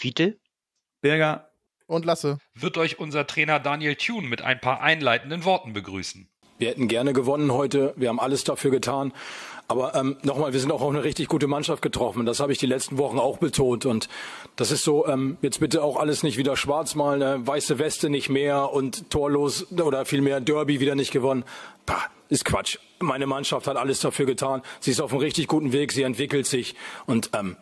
Fiete. Berger. Und Lasse. Wird euch unser Trainer Daniel Thune mit ein paar einleitenden Worten begrüßen. Wir hätten gerne gewonnen heute. Wir haben alles dafür getan. Aber ähm, nochmal, wir sind auch auf eine richtig gute Mannschaft getroffen. Das habe ich die letzten Wochen auch betont. Und das ist so, ähm, jetzt bitte auch alles nicht wieder schwarz malen, äh, weiße Weste nicht mehr und torlos oder vielmehr Derby wieder nicht gewonnen. Pah, ist Quatsch. Meine Mannschaft hat alles dafür getan. Sie ist auf einem richtig guten Weg, sie entwickelt sich. Und ähm,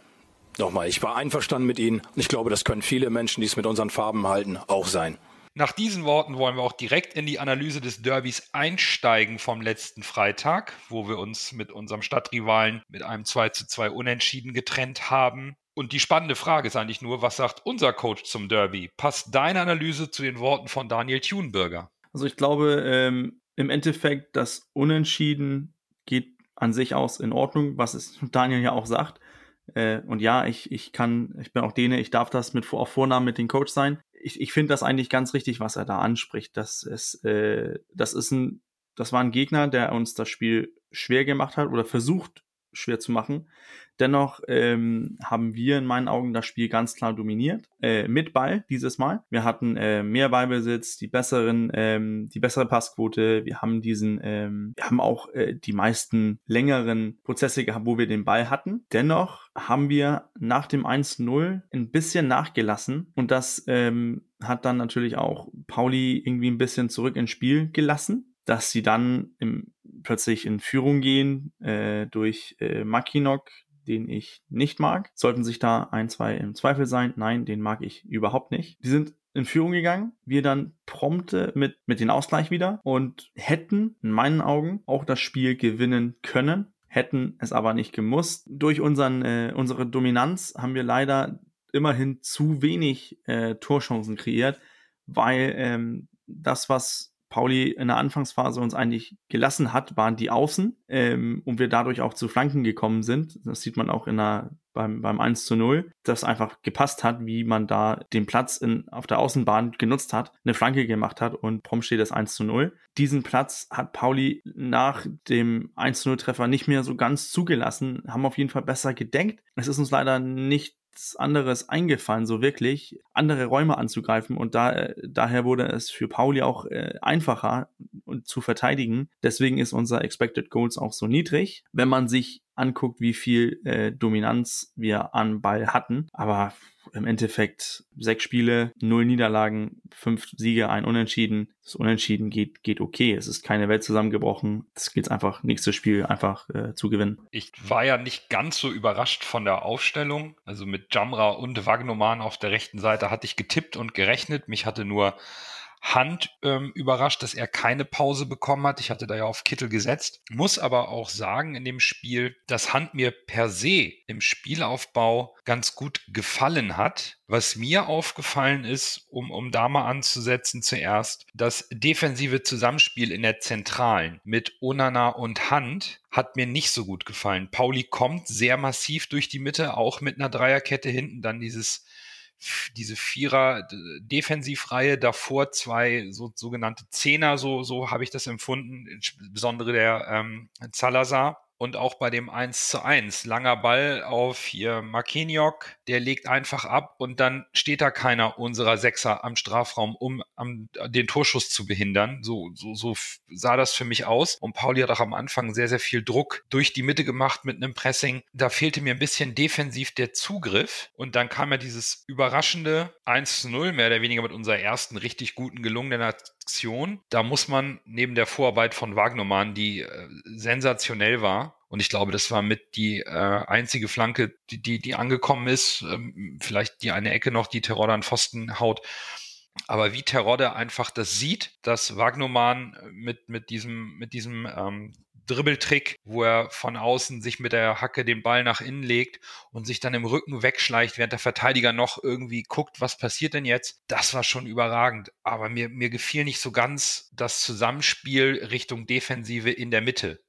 nochmal, ich war einverstanden mit Ihnen. Und ich glaube, das können viele Menschen, die es mit unseren Farben halten, auch sein. Nach diesen Worten wollen wir auch direkt in die Analyse des Derbys einsteigen vom letzten Freitag, wo wir uns mit unserem Stadtrivalen mit einem 2 zu 2 Unentschieden getrennt haben. Und die spannende Frage ist eigentlich nur, was sagt unser Coach zum Derby? Passt deine Analyse zu den Worten von Daniel Thunberger? Also ich glaube, ähm, im Endeffekt, das Unentschieden geht an sich aus in Ordnung, was es Daniel ja auch sagt. Äh, und ja, ich, ich kann, ich bin auch Däne, ich darf das mit auf Vornamen mit dem Coach sein. Ich, ich finde das eigentlich ganz richtig, was er da anspricht. Das ist, äh, das ist ein, das war ein Gegner, der uns das Spiel schwer gemacht hat oder versucht schwer zu machen. Dennoch ähm, haben wir in meinen Augen das Spiel ganz klar dominiert. Äh, mit Ball dieses Mal. Wir hatten äh, mehr Ballbesitz, die besseren, ähm, die bessere Passquote. Wir haben diesen, ähm, wir haben auch äh, die meisten längeren Prozesse gehabt, wo wir den Ball hatten. Dennoch haben wir nach dem 1-0 ein bisschen nachgelassen und das ähm, hat dann natürlich auch Pauli irgendwie ein bisschen zurück ins Spiel gelassen dass sie dann im, plötzlich in Führung gehen äh, durch äh, Makinok, den ich nicht mag. Sollten sich da ein, zwei im Zweifel sein? Nein, den mag ich überhaupt nicht. Die sind in Führung gegangen, wir dann prompte mit, mit den Ausgleich wieder und hätten in meinen Augen auch das Spiel gewinnen können, hätten es aber nicht gemusst. Durch unseren, äh, unsere Dominanz haben wir leider immerhin zu wenig äh, Torchancen kreiert, weil ähm, das, was Pauli in der Anfangsphase uns eigentlich gelassen hat, waren die Außen ähm, und wir dadurch auch zu Flanken gekommen sind. Das sieht man auch in der, beim, beim 1 zu 0, das einfach gepasst hat, wie man da den Platz in, auf der Außenbahn genutzt hat, eine Flanke gemacht hat und prompt steht das 1 zu 0. Diesen Platz hat Pauli nach dem 1 zu 0 Treffer nicht mehr so ganz zugelassen, haben auf jeden Fall besser gedenkt. Es ist uns leider nicht anderes eingefallen, so wirklich andere Räume anzugreifen und da, äh, daher wurde es für Pauli auch äh, einfacher zu verteidigen. Deswegen ist unser Expected Goals auch so niedrig, wenn man sich anguckt, wie viel äh, Dominanz wir an Ball hatten. Aber im Endeffekt sechs Spiele, null Niederlagen, fünf Siege, ein Unentschieden. Das Unentschieden geht, geht okay. Es ist keine Welt zusammengebrochen. Es geht einfach nächstes Spiel einfach äh, zu gewinnen. Ich war ja nicht ganz so überrascht von der Aufstellung. Also mit Jamra und Wagnoman auf der rechten Seite hatte ich getippt und gerechnet. Mich hatte nur Hand ähm, überrascht, dass er keine Pause bekommen hat. Ich hatte da ja auf Kittel gesetzt. Muss aber auch sagen in dem Spiel, dass Hand mir per se im Spielaufbau ganz gut gefallen hat. Was mir aufgefallen ist, um, um da mal anzusetzen zuerst, das defensive Zusammenspiel in der Zentralen mit Onana und Hand hat mir nicht so gut gefallen. Pauli kommt sehr massiv durch die Mitte, auch mit einer Dreierkette hinten, dann dieses diese Vierer Defensivreihe davor zwei so sogenannte Zehner, so so habe ich das empfunden, insbesondere der ähm, Salazar und auch bei dem 1 zu 1. Langer Ball auf hier Makeniok, der legt einfach ab und dann steht da keiner unserer Sechser am Strafraum, um am, den Torschuss zu behindern. So, so, so sah das für mich aus. Und Pauli hat auch am Anfang sehr, sehr viel Druck durch die Mitte gemacht mit einem Pressing. Da fehlte mir ein bisschen defensiv der Zugriff. Und dann kam ja dieses überraschende 1 zu 0, mehr oder weniger mit unserer ersten richtig guten gelungenen Aktion. Da muss man neben der Vorarbeit von Wagnermann, die äh, sensationell war, und ich glaube, das war mit die äh, einzige Flanke, die, die, die angekommen ist. Ähm, vielleicht die eine Ecke noch, die Terodde an Pfosten haut. Aber wie Terodde einfach das sieht, dass Wagnermann mit, mit diesem, mit diesem ähm, Dribbeltrick, wo er von außen sich mit der Hacke den Ball nach innen legt und sich dann im Rücken wegschleicht, während der Verteidiger noch irgendwie guckt, was passiert denn jetzt. Das war schon überragend. Aber mir, mir gefiel nicht so ganz das Zusammenspiel Richtung Defensive in der Mitte.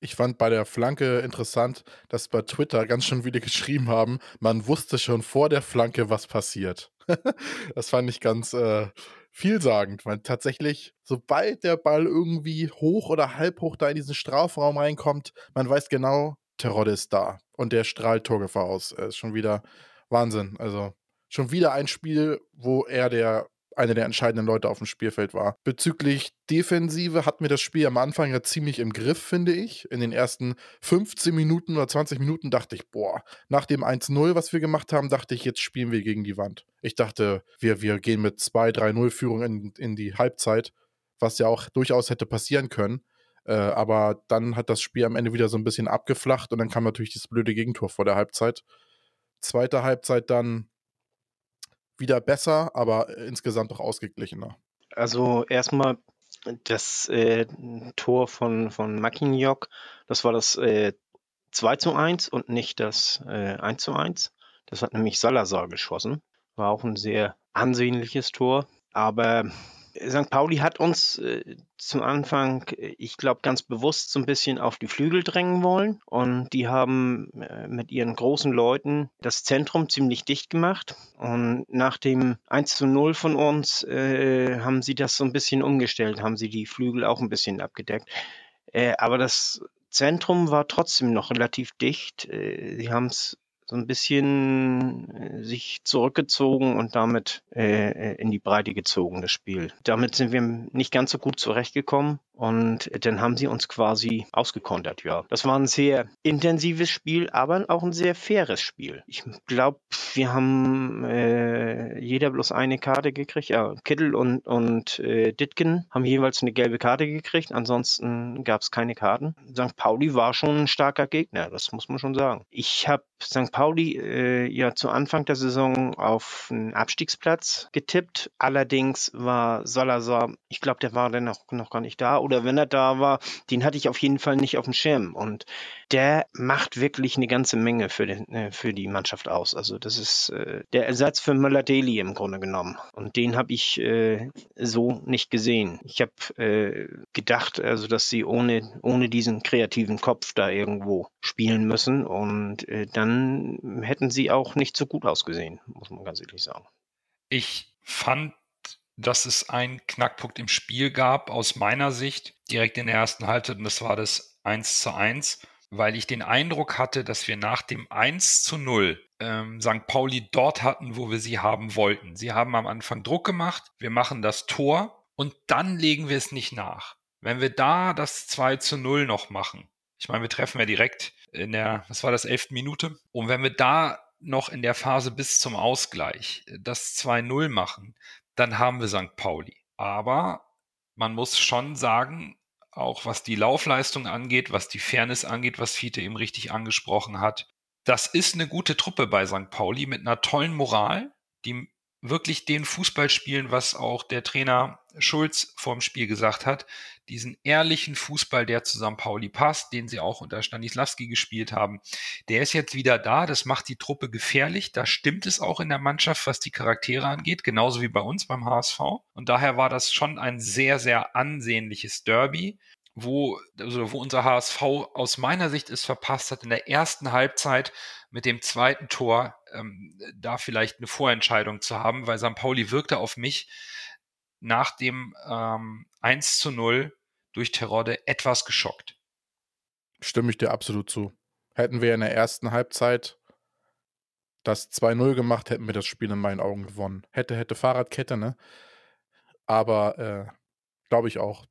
Ich fand bei der Flanke interessant, dass bei Twitter ganz schön viele geschrieben haben, man wusste schon vor der Flanke, was passiert. das fand ich ganz äh, vielsagend, weil tatsächlich, sobald der Ball irgendwie hoch oder halb hoch da in diesen Strafraum reinkommt, man weiß genau, Terodde ist da und der strahlt Torgefahr aus. Er ist schon wieder Wahnsinn. Also schon wieder ein Spiel, wo er der einer der entscheidenden Leute auf dem Spielfeld war. Bezüglich Defensive hat mir das Spiel am Anfang ja ziemlich im Griff, finde ich. In den ersten 15 Minuten oder 20 Minuten dachte ich, boah, nach dem 1-0, was wir gemacht haben, dachte ich, jetzt spielen wir gegen die Wand. Ich dachte, wir, wir gehen mit 2-3-0-Führung in, in die Halbzeit, was ja auch durchaus hätte passieren können. Äh, aber dann hat das Spiel am Ende wieder so ein bisschen abgeflacht und dann kam natürlich das blöde Gegentor vor der Halbzeit. Zweite Halbzeit dann wieder besser, aber insgesamt auch ausgeglichener. Also erstmal das äh, Tor von, von Mackignoc, das war das äh, 2 zu 1 und nicht das äh, 1 zu 1. Das hat nämlich Salazar geschossen. War auch ein sehr ansehnliches Tor. Aber St. Pauli hat uns äh, zum Anfang, äh, ich glaube, ganz bewusst so ein bisschen auf die Flügel drängen wollen. Und die haben äh, mit ihren großen Leuten das Zentrum ziemlich dicht gemacht. Und nach dem 1 zu 0 von uns äh, haben sie das so ein bisschen umgestellt, haben sie die Flügel auch ein bisschen abgedeckt. Äh, aber das Zentrum war trotzdem noch relativ dicht. Äh, sie haben es so ein bisschen äh, sich zurückgezogen und damit äh, in die Breite gezogen, das Spiel. Damit sind wir nicht ganz so gut zurechtgekommen und dann haben sie uns quasi ausgekontert, ja. Das war ein sehr intensives Spiel, aber auch ein sehr faires Spiel. Ich glaube, wir haben äh, jeder bloß eine Karte gekriegt. Ja, Kittel und, und äh, Ditken haben jeweils eine gelbe Karte gekriegt. Ansonsten gab es keine Karten. St. Pauli war schon ein starker Gegner, das muss man schon sagen. Ich habe St. Pauli äh, ja zu Anfang der Saison auf einen Abstiegsplatz getippt. Allerdings war Salazar, ich glaube, der war dann noch, noch gar nicht da oder wenn er da war, den hatte ich auf jeden Fall nicht auf dem Schirm. Und der macht wirklich eine ganze Menge für, den, äh, für die Mannschaft aus. Also das ist äh, der Ersatz für Möller-Daly im Grunde genommen. Und den habe ich äh, so nicht gesehen. Ich habe äh, gedacht, also dass sie ohne, ohne diesen kreativen Kopf da irgendwo spielen müssen. Und äh, dann hätten sie auch nicht so gut ausgesehen, muss man ganz ehrlich sagen. Ich fand dass es einen Knackpunkt im Spiel gab, aus meiner Sicht, direkt in der ersten Halbzeit, und das war das 1 zu 1, weil ich den Eindruck hatte, dass wir nach dem 1 zu 0 ähm, St. Pauli dort hatten, wo wir sie haben wollten. Sie haben am Anfang Druck gemacht, wir machen das Tor und dann legen wir es nicht nach. Wenn wir da das 2 zu 0 noch machen, ich meine, wir treffen ja direkt in der, was war das, 11. Minute, und wenn wir da noch in der Phase bis zum Ausgleich das 2-0 machen, dann haben wir St. Pauli. Aber man muss schon sagen, auch was die Laufleistung angeht, was die Fairness angeht, was Fiete eben richtig angesprochen hat, das ist eine gute Truppe bei St. Pauli mit einer tollen Moral, die wirklich den Fußball spielen, was auch der Trainer Schulz vorm Spiel gesagt hat. Diesen ehrlichen Fußball, der zu St. Pauli passt, den sie auch unter Stanislavski gespielt haben, der ist jetzt wieder da. Das macht die Truppe gefährlich. Da stimmt es auch in der Mannschaft, was die Charaktere angeht, genauso wie bei uns beim HSV. Und daher war das schon ein sehr, sehr ansehnliches Derby wo, also wo unser HSV aus meiner Sicht es verpasst hat, in der ersten Halbzeit mit dem zweiten Tor ähm, da vielleicht eine Vorentscheidung zu haben, weil St. Pauli wirkte auf mich nach dem ähm, 1 zu 0 durch Terodde etwas geschockt. Stimme ich dir absolut zu. Hätten wir in der ersten Halbzeit das 2-0 gemacht, hätten wir das Spiel in meinen Augen gewonnen. Hätte, hätte Fahrradkette, ne? Aber äh, glaube ich auch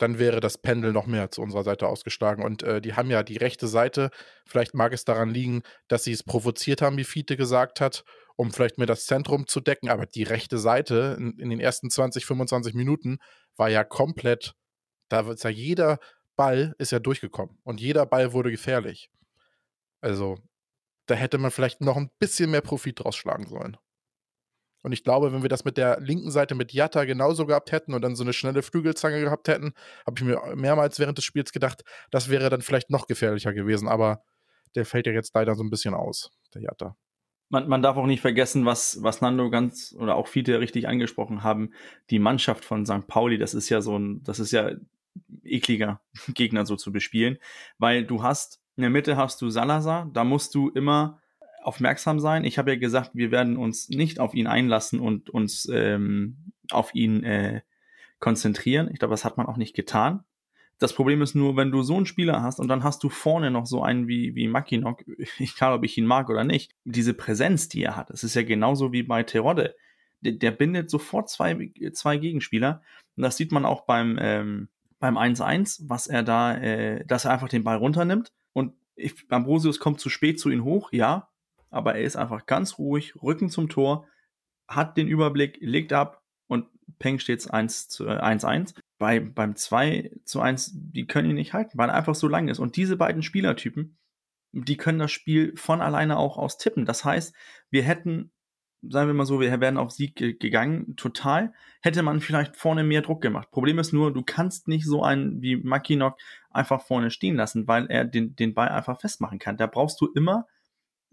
dann wäre das Pendel noch mehr zu unserer Seite ausgeschlagen. Und äh, die haben ja die rechte Seite. Vielleicht mag es daran liegen, dass sie es provoziert haben, wie Fiete gesagt hat, um vielleicht mehr das Zentrum zu decken. Aber die rechte Seite in, in den ersten 20, 25 Minuten war ja komplett, da ist ja jeder Ball ist ja durchgekommen und jeder Ball wurde gefährlich. Also, da hätte man vielleicht noch ein bisschen mehr Profit draus schlagen sollen. Und ich glaube, wenn wir das mit der linken Seite mit Jatta genauso gehabt hätten und dann so eine schnelle Flügelzange gehabt hätten, habe ich mir mehrmals während des Spiels gedacht, das wäre dann vielleicht noch gefährlicher gewesen. Aber der fällt ja jetzt leider so ein bisschen aus, der Jatta. Man, man darf auch nicht vergessen, was, was Nando ganz oder auch Fiete richtig angesprochen haben. Die Mannschaft von St. Pauli, das ist ja so ein, das ist ja ekliger Gegner so zu bespielen, weil du hast, in der Mitte hast du Salazar, da musst du immer aufmerksam sein. Ich habe ja gesagt, wir werden uns nicht auf ihn einlassen und uns ähm, auf ihn äh, konzentrieren. Ich glaube, das hat man auch nicht getan. Das Problem ist nur, wenn du so einen Spieler hast und dann hast du vorne noch so einen wie, wie Makinok, egal ob ich ihn mag oder nicht, diese Präsenz, die er hat, das ist ja genauso wie bei Terodde. Der, der bindet sofort zwei, zwei Gegenspieler. Und das sieht man auch beim, ähm, beim 1-1, was er da, äh, dass er einfach den Ball runternimmt. Und ich, Ambrosius kommt zu spät zu ihm hoch, ja, aber er ist einfach ganz ruhig, Rücken zum Tor, hat den Überblick, legt ab und Peng steht 1 zu 1-1. Äh, bei, beim 2 zu 1, die können ihn nicht halten, weil er einfach so lang ist. Und diese beiden Spielertypen, die können das Spiel von alleine auch aus tippen. Das heißt, wir hätten, sagen wir mal so, wir wären auf Sieg gegangen, total, hätte man vielleicht vorne mehr Druck gemacht. Problem ist nur, du kannst nicht so einen wie Makinok einfach vorne stehen lassen, weil er den, den Ball einfach festmachen kann. Da brauchst du immer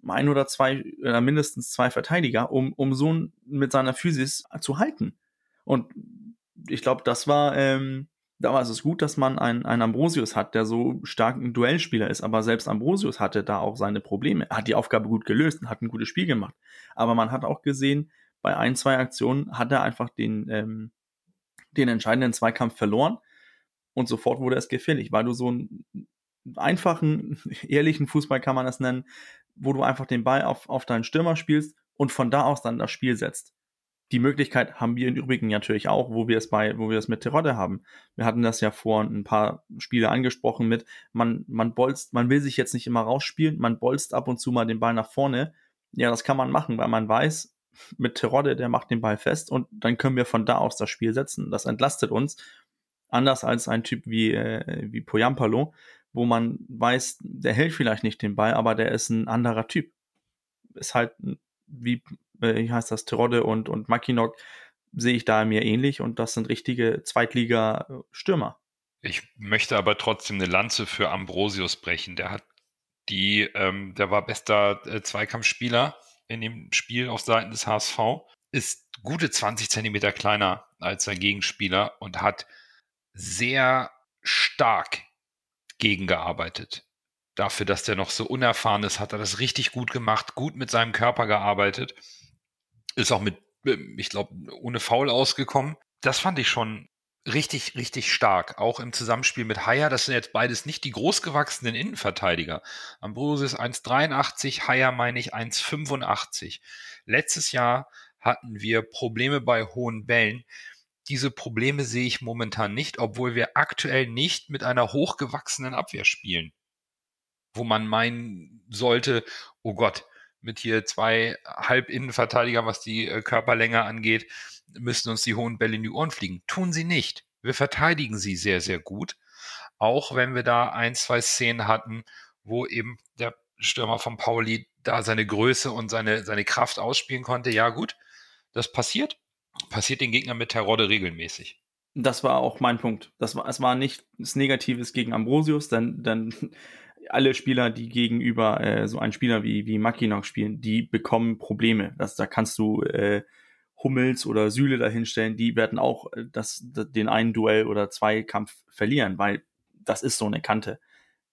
ein oder zwei, oder mindestens zwei Verteidiger, um, um so mit seiner Physis zu halten. Und ich glaube, das war, ähm, da war es gut, dass man einen, einen Ambrosius hat, der so stark ein Duellspieler ist. Aber selbst Ambrosius hatte da auch seine Probleme. Er hat die Aufgabe gut gelöst und hat ein gutes Spiel gemacht. Aber man hat auch gesehen, bei ein, zwei Aktionen hat er einfach den, ähm, den entscheidenden Zweikampf verloren. Und sofort wurde es gefährlich, weil du so einen einfachen, ehrlichen Fußball kann man das nennen, wo du einfach den Ball auf, auf deinen Stürmer spielst und von da aus dann das Spiel setzt. Die Möglichkeit haben wir im Übrigen natürlich auch, wo wir es bei, wo wir es mit Terodde haben. Wir hatten das ja vor ein paar Spiele angesprochen mit, man, man bolzt, man will sich jetzt nicht immer rausspielen, man bolzt ab und zu mal den Ball nach vorne. Ja, das kann man machen, weil man weiß, mit Terodde, der macht den Ball fest und dann können wir von da aus das Spiel setzen. Das entlastet uns. Anders als ein Typ wie, äh, wie Poyampalo, wo man weiß, der hält vielleicht nicht den Ball, aber der ist ein anderer Typ. Ist halt wie äh, wie heißt das, Terodde und, und Makinok, sehe ich da mir ähnlich und das sind richtige Zweitliga-Stürmer. Ich möchte aber trotzdem eine Lanze für Ambrosius brechen. Der hat die, ähm, der war bester äh, Zweikampfspieler in dem Spiel auf Seiten des HSV, ist gute 20 Zentimeter kleiner als sein Gegenspieler und hat sehr stark gegengearbeitet. Dafür, dass der noch so unerfahren ist, hat er das richtig gut gemacht, gut mit seinem Körper gearbeitet. Ist auch mit, ähm, ich glaube, ohne Foul ausgekommen. Das fand ich schon richtig, richtig stark. Auch im Zusammenspiel mit Haier. Das sind jetzt beides nicht die großgewachsenen Innenverteidiger. Ambrosius 1,83, Haier meine ich 1,85. Letztes Jahr hatten wir Probleme bei hohen Bällen. Diese Probleme sehe ich momentan nicht, obwohl wir aktuell nicht mit einer hochgewachsenen Abwehr spielen. Wo man meinen sollte, oh Gott, mit hier zwei Halbinnenverteidiger, was die äh, Körperlänge angeht, müssen uns die hohen Bälle in die Ohren fliegen. Tun sie nicht. Wir verteidigen sie sehr, sehr gut. Auch wenn wir da ein, zwei Szenen hatten, wo eben der Stürmer von Pauli da seine Größe und seine, seine Kraft ausspielen konnte. Ja, gut, das passiert. Passiert den Gegnern mit Terodde regelmäßig. Das war auch mein Punkt. Das war, es war nicht das Negatives gegen Ambrosius, denn, denn alle Spieler, die gegenüber äh, so einen Spieler wie, wie Mackinock spielen, die bekommen Probleme. Das, da kannst du äh, Hummels oder Süle dahinstellen, die werden auch äh, das, den einen Duell oder zwei Kampf verlieren, weil das ist so eine Kante.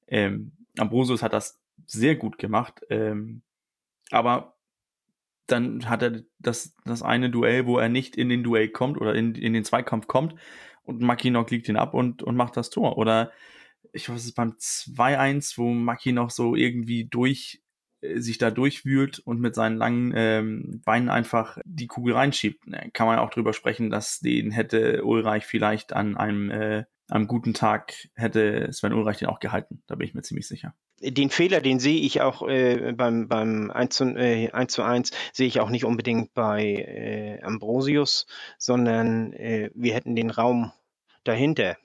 Ähm, Ambrosius hat das sehr gut gemacht, ähm, aber dann hat er das, das eine Duell, wo er nicht in den Duell kommt oder in, in den Zweikampf kommt und Mackinock liegt ihn ab und, und macht das Tor. Oder ich weiß es beim 2-1, wo Maki noch so irgendwie durch äh, sich da durchwühlt und mit seinen langen ähm, Beinen einfach die Kugel reinschiebt. Ne, kann man auch drüber sprechen, dass den hätte Ulreich vielleicht an einem, äh, einem guten Tag hätte Sven Ulreich den auch gehalten. Da bin ich mir ziemlich sicher. Den Fehler, den sehe ich auch äh, beim, beim 1 zu, äh, 1 zu 1, sehe ich auch nicht unbedingt bei äh, Ambrosius, sondern äh, wir hätten den Raum dahinter,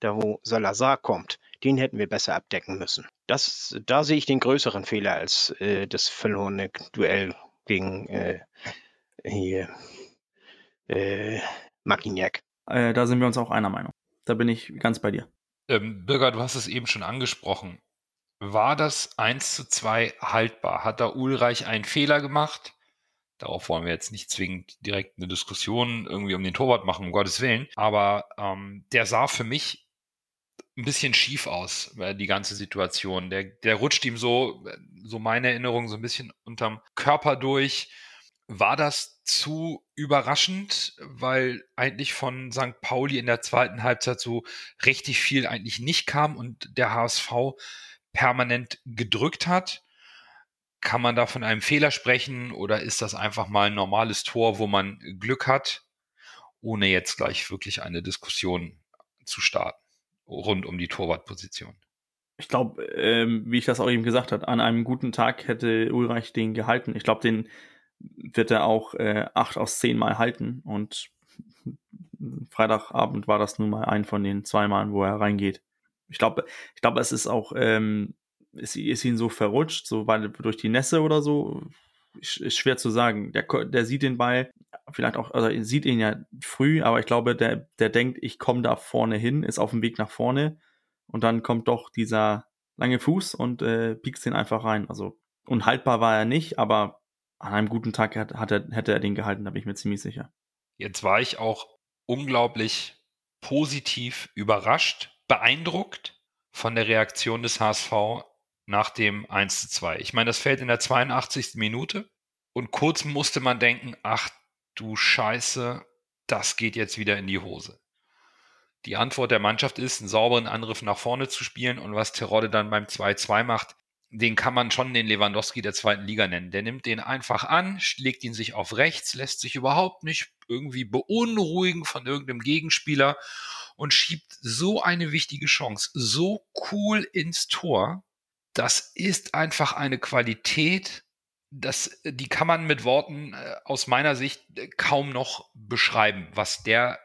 da wo Salazar kommt, den hätten wir besser abdecken müssen. Das, da sehe ich den größeren Fehler als äh, das verlorene Duell gegen, äh, hier, äh, Markiniak. Äh, da sind wir uns auch einer Meinung. Da bin ich ganz bei dir. Ähm, Birger, du hast es eben schon angesprochen. War das 1 zu 2 haltbar? Hat da Ulreich einen Fehler gemacht? Darauf wollen wir jetzt nicht zwingend direkt eine Diskussion irgendwie um den Torwart machen, um Gottes Willen. Aber ähm, der sah für mich ein bisschen schief aus, äh, die ganze Situation. Der, der rutscht ihm so, äh, so meine Erinnerung, so ein bisschen unterm Körper durch. War das zu überraschend, weil eigentlich von St. Pauli in der zweiten Halbzeit so richtig viel eigentlich nicht kam und der HSV permanent gedrückt hat? Kann man da von einem Fehler sprechen oder ist das einfach mal ein normales Tor, wo man Glück hat, ohne jetzt gleich wirklich eine Diskussion zu starten rund um die Torwartposition? Ich glaube, ähm, wie ich das auch eben gesagt habe, an einem guten Tag hätte Ulreich den gehalten. Ich glaube, den wird er auch äh, acht aus zehn Mal halten und Freitagabend war das nun mal ein von den zwei Malen, wo er reingeht. Ich glaube, ich glaube, es ist auch ähm, ist, ist ihn so verrutscht, so weil durch die Nässe oder so, ist, ist schwer zu sagen. Der, der sieht den Ball vielleicht auch, also sieht ihn ja früh, aber ich glaube, der, der denkt, ich komme da vorne hin, ist auf dem Weg nach vorne und dann kommt doch dieser lange Fuß und äh, piekst den einfach rein. Also unhaltbar war er nicht, aber an einem guten Tag hat, hat er, hätte er den gehalten, da bin ich mir ziemlich sicher. Jetzt war ich auch unglaublich positiv überrascht, beeindruckt von der Reaktion des HSV nach dem 1 zu 2. Ich meine, das fällt in der 82. Minute und kurz musste man denken, ach du Scheiße, das geht jetzt wieder in die Hose. Die Antwort der Mannschaft ist, einen sauberen Angriff nach vorne zu spielen und was Terodde dann beim 2-2 macht, den kann man schon den Lewandowski der zweiten Liga nennen. Der nimmt den einfach an, legt ihn sich auf rechts, lässt sich überhaupt nicht irgendwie beunruhigen von irgendeinem Gegenspieler und schiebt so eine wichtige Chance so cool ins Tor, das ist einfach eine Qualität, das, die kann man mit Worten äh, aus meiner Sicht äh, kaum noch beschreiben, was der,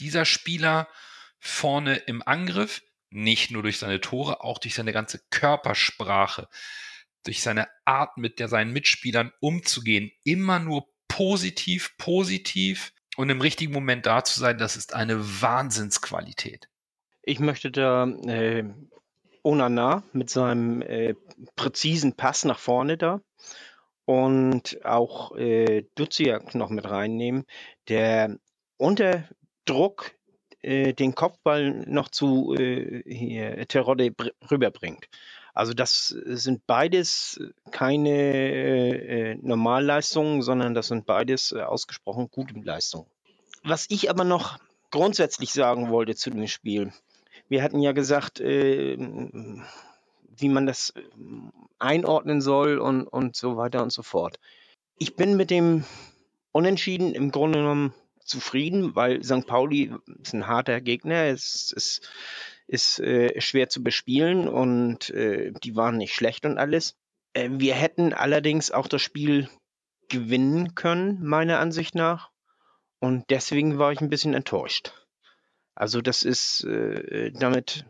dieser Spieler vorne im Angriff, nicht nur durch seine Tore, auch durch seine ganze Körpersprache, durch seine Art, mit der seinen Mitspielern umzugehen, immer nur positiv, positiv und im richtigen Moment da zu sein, das ist eine Wahnsinnsqualität. Ich möchte da äh, Onana mit seinem äh, präzisen Pass nach vorne da und auch äh, Duziak noch mit reinnehmen, der unter Druck äh, den Kopfball noch zu äh, hier, Terodde rüberbringt. Also das sind beides keine äh, Normalleistungen, sondern das sind beides äh, ausgesprochen gute Leistungen. Was ich aber noch grundsätzlich sagen wollte zu dem Spiel, wir hatten ja gesagt, äh, wie man das äh, einordnen soll und, und so weiter und so fort. Ich bin mit dem Unentschieden im Grunde genommen zufrieden, weil St. Pauli ist ein harter Gegner, es ist, ist äh, schwer zu bespielen und äh, die waren nicht schlecht und alles. Äh, wir hätten allerdings auch das Spiel gewinnen können, meiner Ansicht nach. Und deswegen war ich ein bisschen enttäuscht. Also das ist, äh, damit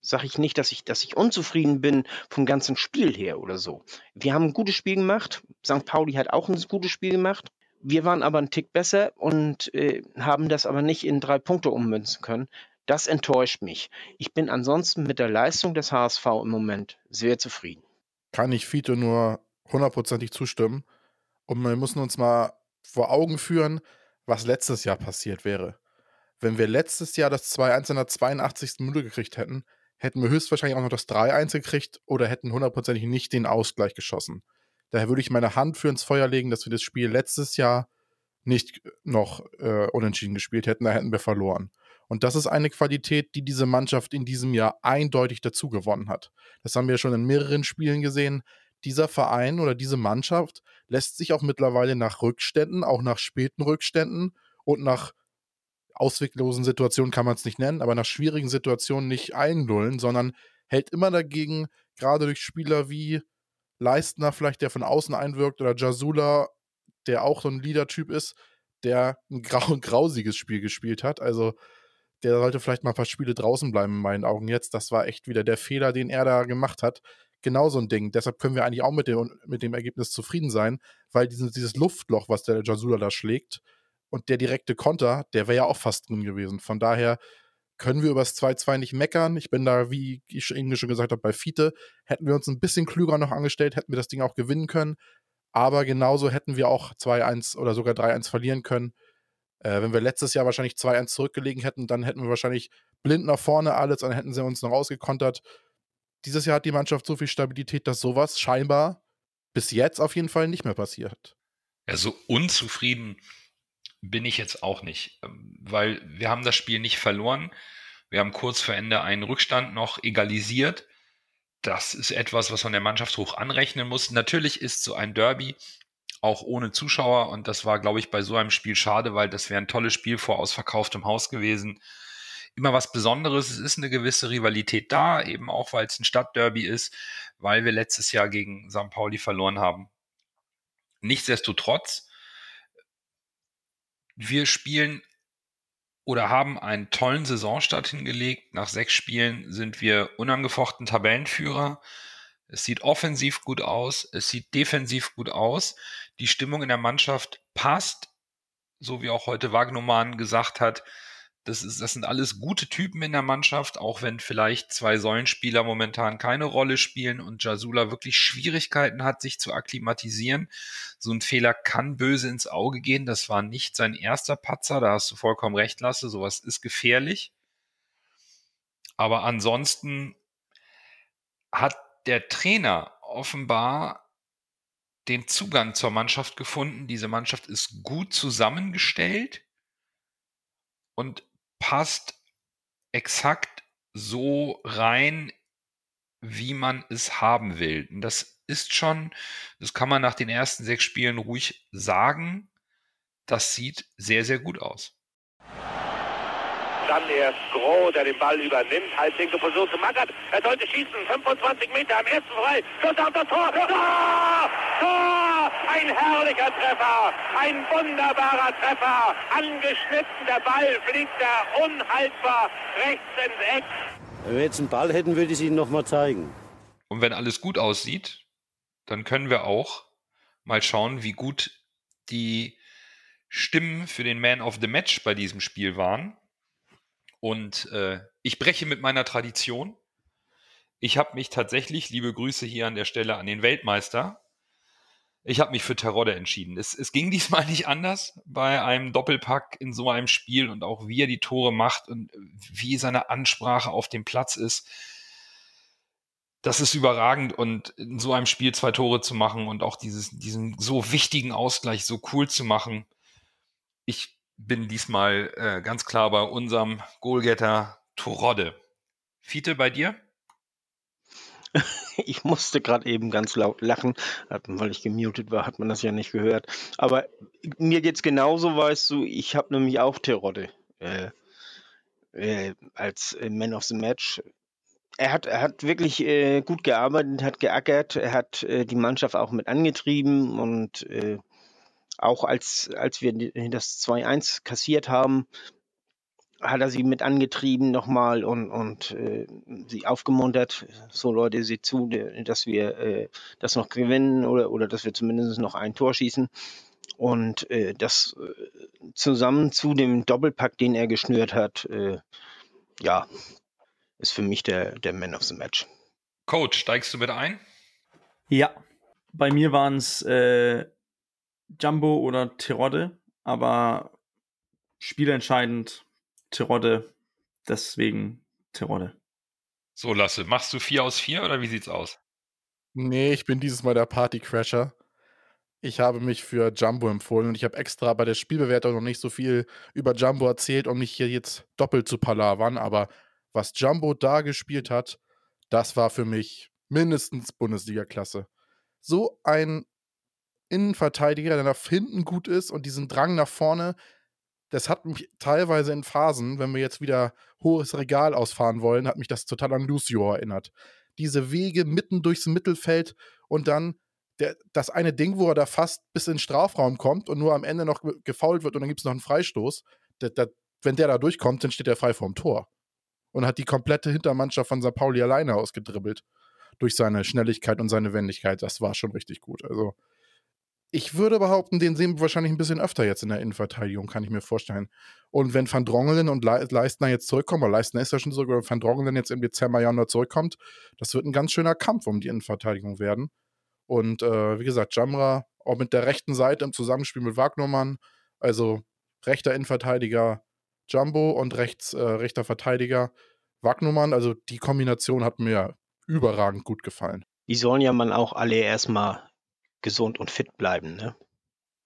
sage ich nicht, dass ich, dass ich unzufrieden bin vom ganzen Spiel her oder so. Wir haben ein gutes Spiel gemacht. St. Pauli hat auch ein gutes Spiel gemacht. Wir waren aber ein Tick besser und äh, haben das aber nicht in drei Punkte ummünzen können. Das enttäuscht mich. Ich bin ansonsten mit der Leistung des HSV im Moment sehr zufrieden. Kann ich Fito nur hundertprozentig zustimmen. Und wir müssen uns mal vor Augen führen, was letztes Jahr passiert wäre wenn wir letztes Jahr das 2-1 in der 82. Minute gekriegt hätten, hätten wir höchstwahrscheinlich auch noch das 3-1 gekriegt oder hätten hundertprozentig nicht den Ausgleich geschossen. Daher würde ich meine Hand für ins Feuer legen, dass wir das Spiel letztes Jahr nicht noch äh, unentschieden gespielt hätten, da hätten wir verloren. Und das ist eine Qualität, die diese Mannschaft in diesem Jahr eindeutig dazu gewonnen hat. Das haben wir schon in mehreren Spielen gesehen. Dieser Verein oder diese Mannschaft lässt sich auch mittlerweile nach Rückständen, auch nach späten Rückständen und nach ausweglosen Situationen kann man es nicht nennen, aber nach schwierigen Situationen nicht einlullen, sondern hält immer dagegen, gerade durch Spieler wie Leistner vielleicht, der von außen einwirkt, oder Jasula, der auch so ein Leader-Typ ist, der ein grau grausiges Spiel gespielt hat. Also der sollte vielleicht mal ein paar Spiele draußen bleiben, in meinen Augen jetzt. Das war echt wieder der Fehler, den er da gemacht hat. genau so ein Ding. Deshalb können wir eigentlich auch mit dem, mit dem Ergebnis zufrieden sein, weil dieses, dieses Luftloch, was der Jasula da schlägt und der direkte Konter, der wäre ja auch fast drin gewesen. Von daher können wir über das 2-2 nicht meckern. Ich bin da, wie ich eben schon gesagt habe, bei Fiete. Hätten wir uns ein bisschen klüger noch angestellt, hätten wir das Ding auch gewinnen können. Aber genauso hätten wir auch 2-1 oder sogar 3-1 verlieren können. Äh, wenn wir letztes Jahr wahrscheinlich 2-1 zurückgelegen hätten, dann hätten wir wahrscheinlich blind nach vorne alles, dann hätten sie uns noch ausgekontert. Dieses Jahr hat die Mannschaft so viel Stabilität, dass sowas scheinbar bis jetzt auf jeden Fall nicht mehr passiert. Ja, so unzufrieden bin ich jetzt auch nicht, ähm, weil wir haben das Spiel nicht verloren. Wir haben kurz vor Ende einen Rückstand noch egalisiert. Das ist etwas, was man der Mannschaft hoch anrechnen muss. Natürlich ist so ein Derby auch ohne Zuschauer und das war, glaube ich, bei so einem Spiel schade, weil das wäre ein tolles Spiel vor ausverkauftem Haus gewesen. Immer was Besonderes. Es ist eine gewisse Rivalität da, eben auch, weil es ein Stadtderby ist, weil wir letztes Jahr gegen St. Pauli verloren haben. Nichtsdestotrotz wir spielen oder haben einen tollen Saisonstart hingelegt. Nach sechs Spielen sind wir unangefochten Tabellenführer. Es sieht offensiv gut aus, es sieht defensiv gut aus. Die Stimmung in der Mannschaft passt, so wie auch heute Wagnumann gesagt hat. Das, ist, das sind alles gute Typen in der Mannschaft, auch wenn vielleicht zwei Säulenspieler momentan keine Rolle spielen und Jasula wirklich Schwierigkeiten hat, sich zu akklimatisieren. So ein Fehler kann böse ins Auge gehen. Das war nicht sein erster Patzer, da hast du vollkommen recht, Lasse. Sowas ist gefährlich. Aber ansonsten hat der Trainer offenbar den Zugang zur Mannschaft gefunden. Diese Mannschaft ist gut zusammengestellt und passt exakt so rein, wie man es haben will. Und das ist schon, das kann man nach den ersten sechs Spielen ruhig sagen, das sieht sehr, sehr gut aus. Dann erst Groh, der den Ball übernimmt. Halblinke Position zu Mackert. Er sollte schießen. 25 Meter am ersten frei. Schuss auf das Tor. Tor! Tor! Ein herrlicher Treffer. Ein wunderbarer Treffer. Angeschnitten. Der Ball fliegt da unhaltbar rechts ins Eck. Wenn wir jetzt einen Ball hätten, würde ich es Ihnen nochmal zeigen. Und wenn alles gut aussieht, dann können wir auch mal schauen, wie gut die Stimmen für den Man of the Match bei diesem Spiel waren. Und äh, ich breche mit meiner Tradition. Ich habe mich tatsächlich, liebe Grüße hier an der Stelle an den Weltmeister, ich habe mich für Terodde entschieden. Es, es, ging diesmal nicht anders bei einem Doppelpack in so einem Spiel und auch wie er die Tore macht und wie seine Ansprache auf dem Platz ist. Das ist überragend und in so einem Spiel zwei Tore zu machen und auch dieses, diesen so wichtigen Ausgleich so cool zu machen. Ich bin diesmal äh, ganz klar bei unserem Goalgetter Torodde. Fiete, bei dir? Ich musste gerade eben ganz laut lachen, weil ich gemutet war, hat man das ja nicht gehört. Aber mir geht es genauso, weißt du, ich habe nämlich auch Terodde äh, äh, als Man of the Match. Er hat, er hat wirklich äh, gut gearbeitet, hat geackert, er hat äh, die Mannschaft auch mit angetrieben und äh, auch als, als wir das 2-1 kassiert haben, hat er sie mit angetrieben nochmal und, und äh, sie aufgemuntert, so Leute, seht zu, dass wir äh, das noch gewinnen oder, oder dass wir zumindest noch ein Tor schießen. Und äh, das äh, zusammen zu dem Doppelpack, den er geschnürt hat, äh, ja, ist für mich der, der Man of the Match. Coach, steigst du mit ein? Ja, bei mir waren es äh, Jumbo oder Terodde, aber spielentscheidend Terodde, deswegen Terodde. So, Lasse, machst du vier aus vier oder wie sieht's aus? Nee, ich bin dieses Mal der Partycrasher. Ich habe mich für Jumbo empfohlen und ich habe extra bei der Spielbewertung noch nicht so viel über Jumbo erzählt, um nicht hier jetzt doppelt zu palavern, aber was Jumbo da gespielt hat, das war für mich mindestens Bundesliga-Klasse. So ein Innenverteidiger, der nach hinten gut ist und diesen Drang nach vorne, das hat mich teilweise in Phasen, wenn wir jetzt wieder hohes Regal ausfahren wollen, hat mich das total an Lucio erinnert. Diese Wege mitten durchs Mittelfeld und dann der, das eine Ding, wo er da fast bis in den Strafraum kommt und nur am Ende noch gefault wird und dann gibt es noch einen Freistoß. Der, der, wenn der da durchkommt, dann steht er frei vorm Tor. Und hat die komplette Hintermannschaft von St. Pauli alleine ausgedribbelt. durch seine Schnelligkeit und seine Wendigkeit. Das war schon richtig gut. Also ich würde behaupten, den sehen wir wahrscheinlich ein bisschen öfter jetzt in der Innenverteidigung, kann ich mir vorstellen. Und wenn Van Drongelen und Le Leistner jetzt zurückkommen, weil Leistner ist ja schon zurück, wenn Van Drongelen jetzt im Dezember, Januar zurückkommt, das wird ein ganz schöner Kampf um die Innenverteidigung werden. Und äh, wie gesagt, Jamra auch mit der rechten Seite im Zusammenspiel mit Wagnermann, also rechter Innenverteidiger Jumbo und rechts äh, rechter Verteidiger Wagnermann. Also die Kombination hat mir überragend gut gefallen. Die sollen ja man auch alle erstmal gesund und fit bleiben, ne?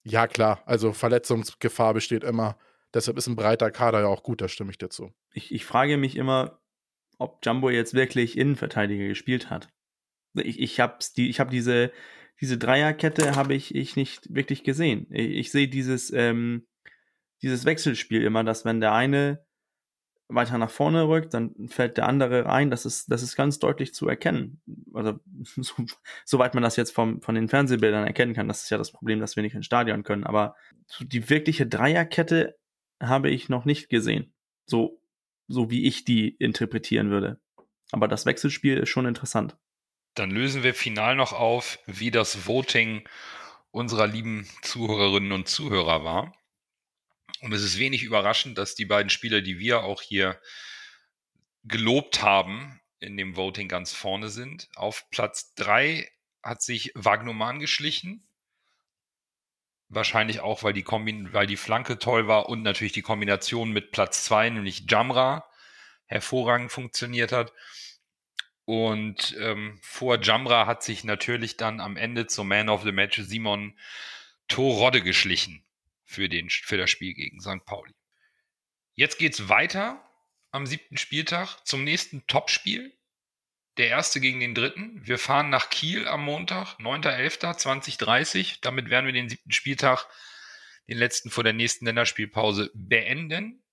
Ja, klar. Also Verletzungsgefahr besteht immer. Deshalb ist ein breiter Kader ja auch gut, da stimme ich dir zu. Ich, ich frage mich immer, ob Jumbo jetzt wirklich Innenverteidiger gespielt hat. Ich, ich habe die, ich hab diese, diese Dreierkette habe ich, ich nicht wirklich gesehen. Ich, ich sehe dieses, ähm, dieses Wechselspiel immer, dass wenn der eine weiter nach vorne rückt, dann fällt der andere rein. Das ist, das ist ganz deutlich zu erkennen. Also, so, soweit man das jetzt vom, von den Fernsehbildern erkennen kann, das ist ja das Problem, dass wir nicht ins Stadion können. Aber die wirkliche Dreierkette habe ich noch nicht gesehen. So, so wie ich die interpretieren würde. Aber das Wechselspiel ist schon interessant. Dann lösen wir final noch auf, wie das Voting unserer lieben Zuhörerinnen und Zuhörer war. Und es ist wenig überraschend, dass die beiden Spieler, die wir auch hier gelobt haben, in dem Voting ganz vorne sind. Auf Platz 3 hat sich Wagnoman geschlichen. Wahrscheinlich auch, weil die, Kombin weil die Flanke toll war und natürlich die Kombination mit Platz 2, nämlich Jamra, hervorragend funktioniert hat. Und ähm, vor Jamra hat sich natürlich dann am Ende zum Man of the Match Simon Torodde geschlichen für, den, für das Spiel gegen St. Pauli. Jetzt geht es weiter am siebten Spieltag zum nächsten Topspiel. Der erste gegen den dritten. Wir fahren nach Kiel am Montag, 9.11.2030. Damit werden wir den siebten Spieltag, den letzten vor der nächsten Länderspielpause, beenden.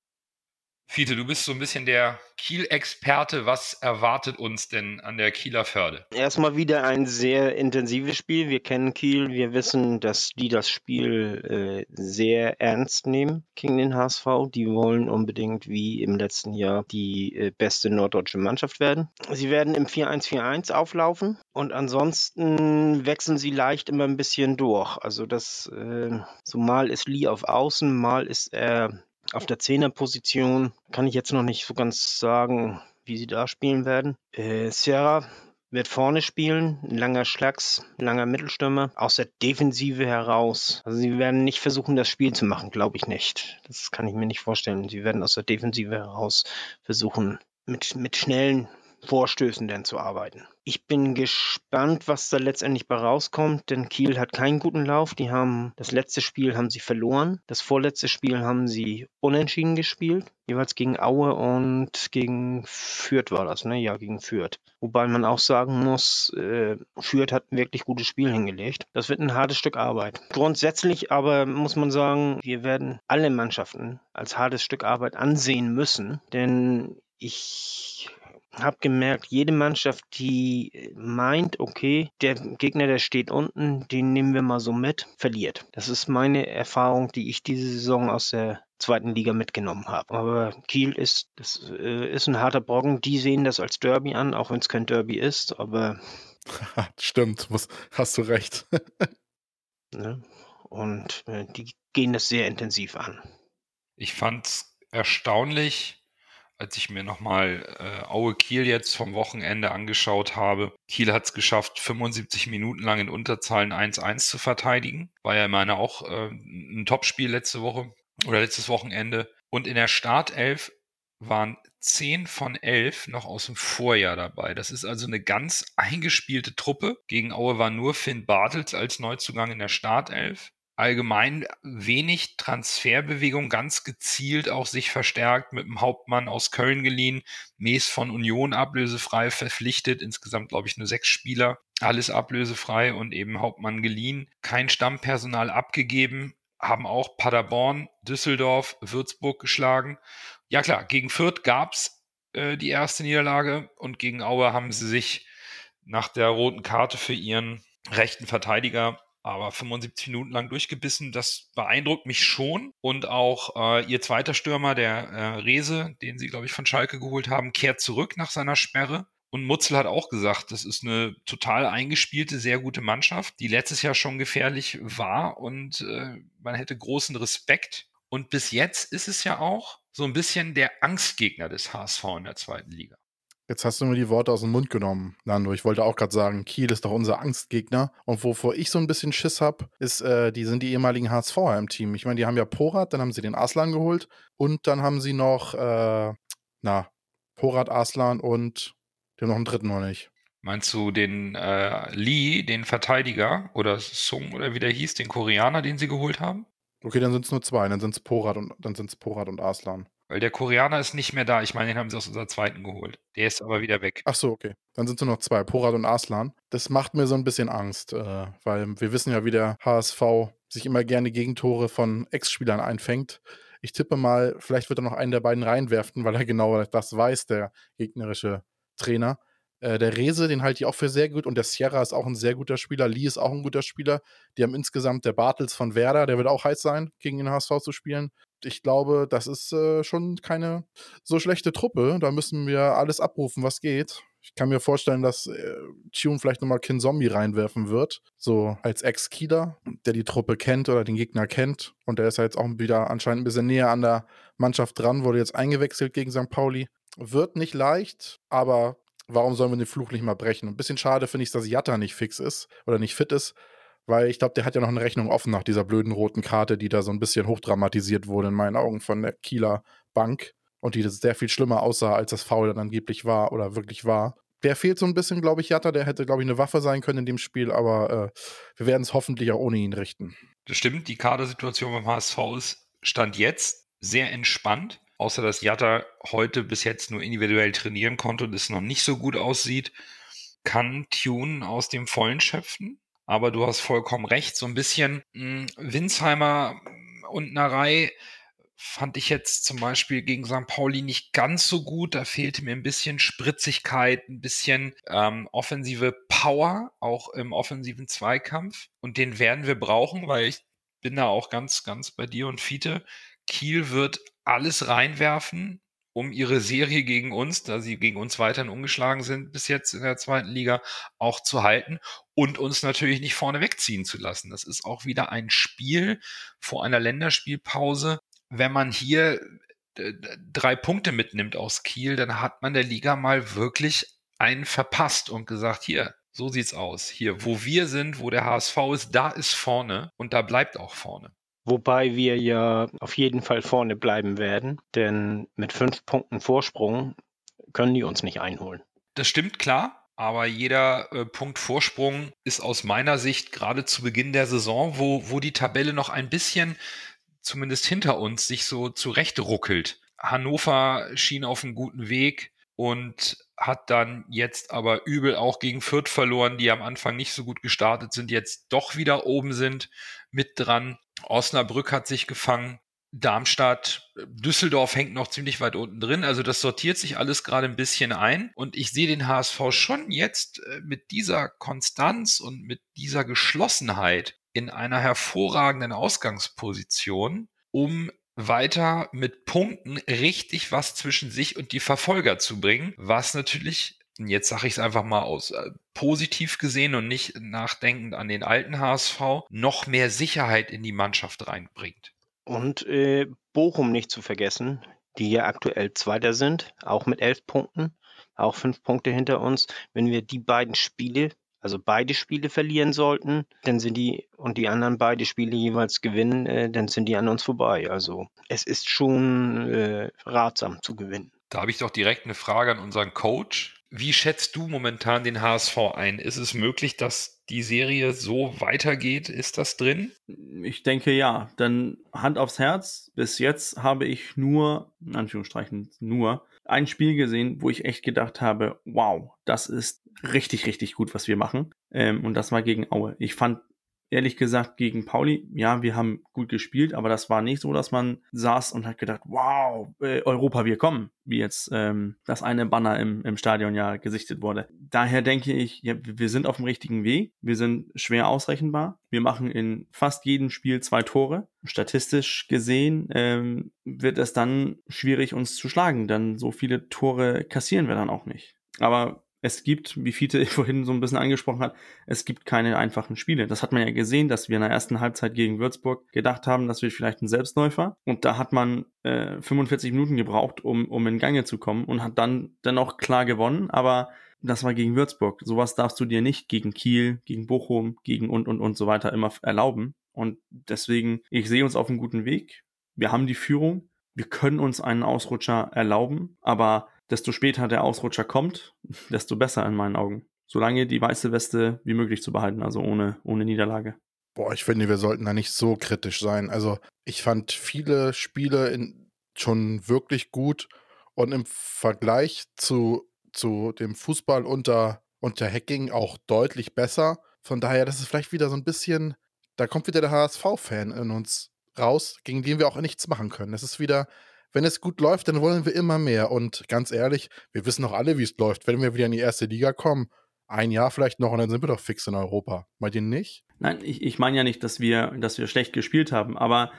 Fiete, du bist so ein bisschen der Kiel-Experte. Was erwartet uns denn an der Kieler Förde? Erstmal wieder ein sehr intensives Spiel. Wir kennen Kiel. Wir wissen, dass die das Spiel äh, sehr ernst nehmen gegen den HSV. Die wollen unbedingt wie im letzten Jahr die äh, beste norddeutsche Mannschaft werden. Sie werden im 4-1-4-1 auflaufen und ansonsten wechseln sie leicht immer ein bisschen durch. Also das, äh, so mal ist Lee auf Außen, mal ist er auf der Zehnerposition kann ich jetzt noch nicht so ganz sagen, wie sie da spielen werden. Äh, Sierra wird vorne spielen, langer Schlags, langer Mittelstürmer, aus der Defensive heraus. Also sie werden nicht versuchen, das Spiel zu machen, glaube ich nicht. Das kann ich mir nicht vorstellen. Sie werden aus der Defensive heraus versuchen, mit, mit schnellen Vorstößen denn zu arbeiten. Ich bin gespannt, was da letztendlich bei rauskommt, denn Kiel hat keinen guten Lauf. Die haben das letzte Spiel haben sie verloren. Das vorletzte Spiel haben sie unentschieden gespielt. Jeweils gegen Aue und gegen Fürth war das, ne? Ja, gegen Fürth. Wobei man auch sagen muss, äh, Fürth hat ein wirklich gutes Spiel hingelegt. Das wird ein hartes Stück Arbeit. Grundsätzlich aber muss man sagen, wir werden alle Mannschaften als hartes Stück Arbeit ansehen müssen, denn ich habe gemerkt, jede Mannschaft, die meint, okay, der Gegner, der steht unten, den nehmen wir mal so mit, verliert. Das ist meine Erfahrung, die ich diese Saison aus der zweiten Liga mitgenommen habe. Aber Kiel ist, das äh, ist ein harter Brocken. Die sehen das als Derby an, auch wenn es kein Derby ist, aber. Stimmt, muss, hast du recht. ne? Und äh, die gehen das sehr intensiv an. Ich fand es erstaunlich, als ich mir nochmal äh, Aue Kiel jetzt vom Wochenende angeschaut habe. Kiel hat es geschafft, 75 Minuten lang in Unterzahlen 1-1 zu verteidigen. War ja meine auch äh, ein Topspiel letzte Woche oder letztes Wochenende. Und in der Startelf waren 10 von 11 noch aus dem Vorjahr dabei. Das ist also eine ganz eingespielte Truppe. Gegen Aue war nur Finn Bartels als Neuzugang in der Startelf allgemein wenig Transferbewegung, ganz gezielt auch sich verstärkt mit dem Hauptmann aus Köln geliehen, Mees von Union ablösefrei verpflichtet, insgesamt glaube ich nur sechs Spieler, alles ablösefrei und eben Hauptmann geliehen, kein Stammpersonal abgegeben, haben auch Paderborn, Düsseldorf, Würzburg geschlagen. Ja klar, gegen Fürth gab's äh, die erste Niederlage und gegen Aue haben sie sich nach der roten Karte für ihren rechten Verteidiger aber 75 Minuten lang durchgebissen, das beeindruckt mich schon. Und auch äh, ihr zweiter Stürmer, der äh, Rese, den sie, glaube ich, von Schalke geholt haben, kehrt zurück nach seiner Sperre. Und Mutzel hat auch gesagt, das ist eine total eingespielte, sehr gute Mannschaft, die letztes Jahr schon gefährlich war und äh, man hätte großen Respekt. Und bis jetzt ist es ja auch so ein bisschen der Angstgegner des HSV in der zweiten Liga. Jetzt hast du mir die Worte aus dem Mund genommen, Nando. Ich wollte auch gerade sagen, Kiel ist doch unser Angstgegner. Und wovor ich so ein bisschen Schiss habe, ist, äh, die sind die ehemaligen HSVer im Team. Ich meine, die haben ja Porat, dann haben sie den Aslan geholt und dann haben sie noch, äh, na, Porat, Aslan und haben noch einen dritten noch nicht. Meinst du den äh, Lee, den Verteidiger oder Sung oder wie der hieß, den Koreaner, den sie geholt haben? Okay, dann sind es nur zwei. Dann sind es Porat und dann sind es Porat und Aslan. Weil der Koreaner ist nicht mehr da. Ich meine, den haben sie aus unserer zweiten geholt. Der ist aber wieder weg. Ach so, okay. Dann sind nur noch zwei, Porat und Aslan. Das macht mir so ein bisschen Angst, äh, weil wir wissen ja, wie der HSV sich immer gerne Gegentore von Ex-Spielern einfängt. Ich tippe mal, vielleicht wird er noch einen der beiden reinwerfen, weil er genau das weiß, der gegnerische Trainer. Äh, der Rese, den halte ich auch für sehr gut und der Sierra ist auch ein sehr guter Spieler. Lee ist auch ein guter Spieler. Die haben insgesamt der Bartels von Werder, der wird auch heiß sein, gegen den HSV zu spielen. Ich glaube, das ist äh, schon keine so schlechte Truppe. Da müssen wir alles abrufen, was geht. Ich kann mir vorstellen, dass äh, Tune vielleicht nochmal Kin Zombie reinwerfen wird. So als Ex-Kieler, der die Truppe kennt oder den Gegner kennt. Und der ist ja jetzt auch wieder anscheinend ein bisschen näher an der Mannschaft dran, wurde jetzt eingewechselt gegen St. Pauli. Wird nicht leicht, aber warum sollen wir den Fluch nicht mal brechen? Ein bisschen schade finde ich, dass Jatta nicht fix ist oder nicht fit ist, weil ich glaube, der hat ja noch eine Rechnung offen nach dieser blöden roten Karte, die da so ein bisschen hochdramatisiert wurde in meinen Augen von der Kieler Bank und die sehr viel schlimmer aussah, als das Foul dann angeblich war oder wirklich war. Der fehlt so ein bisschen, glaube ich, Jatta. Der hätte, glaube ich, eine Waffe sein können in dem Spiel, aber äh, wir werden es hoffentlich auch ohne ihn richten. Das stimmt, die Kadersituation beim HSV ist Stand jetzt sehr entspannt außer dass Jatta heute bis jetzt nur individuell trainieren konnte und es noch nicht so gut aussieht, kann Tune aus dem Vollen schöpfen. Aber du hast vollkommen recht, so ein bisschen mh, hm, Winsheimer und Narei fand ich jetzt zum Beispiel gegen St. Pauli nicht ganz so gut. Da fehlte mir ein bisschen Spritzigkeit, ein bisschen ähm, offensive Power, auch im offensiven Zweikampf. Und den werden wir brauchen, weil ich bin da auch ganz, ganz bei dir und Fiete. Kiel wird alles reinwerfen, um ihre Serie gegen uns, da sie gegen uns weiterhin ungeschlagen sind bis jetzt in der zweiten Liga, auch zu halten und uns natürlich nicht vorne wegziehen zu lassen. Das ist auch wieder ein Spiel vor einer Länderspielpause. Wenn man hier drei Punkte mitnimmt aus Kiel, dann hat man der Liga mal wirklich einen verpasst und gesagt, hier, so sieht's aus. Hier, wo wir sind, wo der HSV ist, da ist vorne und da bleibt auch vorne. Wobei wir ja auf jeden Fall vorne bleiben werden, denn mit fünf Punkten Vorsprung können die uns nicht einholen. Das stimmt klar, aber jeder äh, Punkt Vorsprung ist aus meiner Sicht gerade zu Beginn der Saison, wo, wo die Tabelle noch ein bisschen, zumindest hinter uns, sich so zurecht ruckelt. Hannover schien auf einem guten Weg und hat dann jetzt aber übel auch gegen Fürth verloren, die am Anfang nicht so gut gestartet sind, jetzt doch wieder oben sind, mit dran. Osnabrück hat sich gefangen. Darmstadt, Düsseldorf hängt noch ziemlich weit unten drin. Also das sortiert sich alles gerade ein bisschen ein. Und ich sehe den HSV schon jetzt äh, mit dieser Konstanz und mit dieser Geschlossenheit in einer hervorragenden Ausgangsposition, um weiter mit Punkten richtig was zwischen sich und die Verfolger zu bringen, was natürlich jetzt sage ich es einfach mal aus, äh, positiv gesehen und nicht nachdenkend an den alten HSV, noch mehr Sicherheit in die Mannschaft reinbringt. Und äh, Bochum nicht zu vergessen, die ja aktuell Zweiter sind, auch mit elf Punkten, auch fünf Punkte hinter uns. Wenn wir die beiden Spiele, also beide Spiele verlieren sollten, dann sind die und die anderen beide Spiele jeweils gewinnen, äh, dann sind die an uns vorbei. Also es ist schon äh, ratsam zu gewinnen. Da habe ich doch direkt eine Frage an unseren Coach. Wie schätzt du momentan den HSV ein? Ist es möglich, dass die Serie so weitergeht? Ist das drin? Ich denke ja, denn Hand aufs Herz, bis jetzt habe ich nur, in Anführungsstrichen nur, ein Spiel gesehen, wo ich echt gedacht habe, wow, das ist richtig, richtig gut, was wir machen. Ähm, und das war gegen Aue. Ich fand ehrlich gesagt gegen Pauli, ja, wir haben gut gespielt, aber das war nicht so, dass man saß und hat gedacht, wow, äh, Europa, wir kommen, wie jetzt ähm, das eine Banner im, im Stadion ja gesichtet wurde. Daher denke ich, ja, wir sind auf dem richtigen Weg, wir sind schwer ausrechenbar, wir machen in fast jedem Spiel zwei Tore. Statistisch gesehen ähm, wird es dann schwierig, uns zu schlagen, denn so viele Tore kassieren wir dann auch nicht. Aber es gibt, wie Fiete vorhin so ein bisschen angesprochen hat, es gibt keine einfachen Spiele. Das hat man ja gesehen, dass wir in der ersten Halbzeit gegen Würzburg gedacht haben, das wird vielleicht ein Selbstläufer. Und da hat man äh, 45 Minuten gebraucht, um, um in Gange zu kommen und hat dann dennoch klar gewonnen. Aber das war gegen Würzburg. Sowas darfst du dir nicht gegen Kiel, gegen Bochum, gegen und und und so weiter immer erlauben. Und deswegen, ich sehe uns auf einem guten Weg. Wir haben die Führung. Wir können uns einen Ausrutscher erlauben, aber desto später der Ausrutscher kommt, desto besser in meinen Augen. Solange die weiße Weste wie möglich zu behalten, also ohne, ohne Niederlage. Boah, ich finde, wir sollten da nicht so kritisch sein. Also, ich fand viele Spiele in, schon wirklich gut und im Vergleich zu, zu dem Fußball unter, unter Hacking auch deutlich besser. Von daher, das ist vielleicht wieder so ein bisschen, da kommt wieder der HSV-Fan in uns raus, gegen den wir auch nichts machen können. Das ist wieder, wenn es gut läuft, dann wollen wir immer mehr. Und ganz ehrlich, wir wissen doch alle, wie es läuft. Wenn wir wieder in die erste Liga kommen, ein Jahr vielleicht noch und dann sind wir doch fix in Europa. Meint ihr nicht? Nein, ich, ich meine ja nicht, dass wir, dass wir schlecht gespielt haben, aber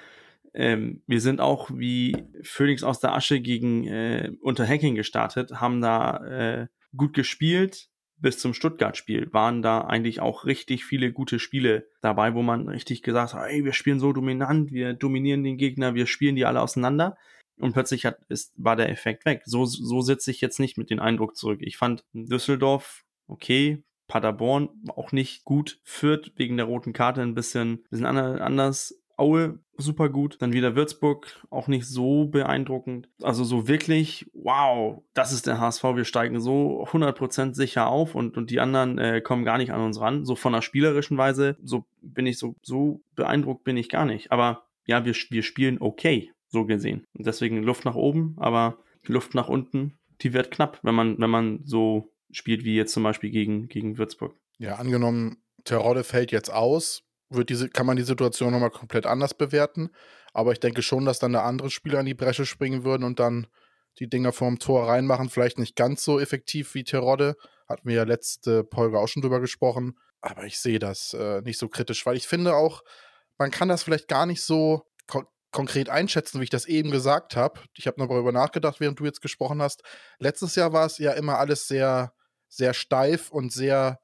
ähm, wir sind auch wie Phoenix aus der Asche gegen äh, unter Hacking gestartet, haben da äh, gut gespielt bis zum Stuttgart-Spiel. Waren da eigentlich auch richtig viele gute Spiele dabei, wo man richtig gesagt hat, hey, wir spielen so dominant, wir dominieren den Gegner, wir spielen die alle auseinander und plötzlich hat, ist, war der Effekt weg. So, so sitze ich jetzt nicht mit dem Eindruck zurück. Ich fand Düsseldorf okay, Paderborn auch nicht gut, Fürth wegen der roten Karte ein bisschen, bisschen anders, Aue super gut, dann wieder Würzburg auch nicht so beeindruckend. Also so wirklich, wow, das ist der HSV, wir steigen so 100% sicher auf und, und die anderen äh, kommen gar nicht an uns ran. So von der spielerischen Weise, so bin ich so, so beeindruckt bin ich gar nicht. Aber ja, wir, wir spielen okay so gesehen. Und deswegen Luft nach oben, aber Luft nach unten, die wird knapp, wenn man, wenn man so spielt wie jetzt zum Beispiel gegen, gegen Würzburg. Ja, angenommen, Terodde fällt jetzt aus, wird diese, kann man die Situation nochmal komplett anders bewerten. Aber ich denke schon, dass dann da andere Spieler in die Bresche springen würden und dann die Dinger vorm Tor reinmachen. Vielleicht nicht ganz so effektiv wie Terodde. Hatten wir ja letzte Folge auch schon drüber gesprochen. Aber ich sehe das äh, nicht so kritisch, weil ich finde auch, man kann das vielleicht gar nicht so konkret einschätzen, wie ich das eben gesagt habe. Ich habe noch darüber nachgedacht, während du jetzt gesprochen hast. Letztes Jahr war es ja immer alles sehr, sehr steif und sehr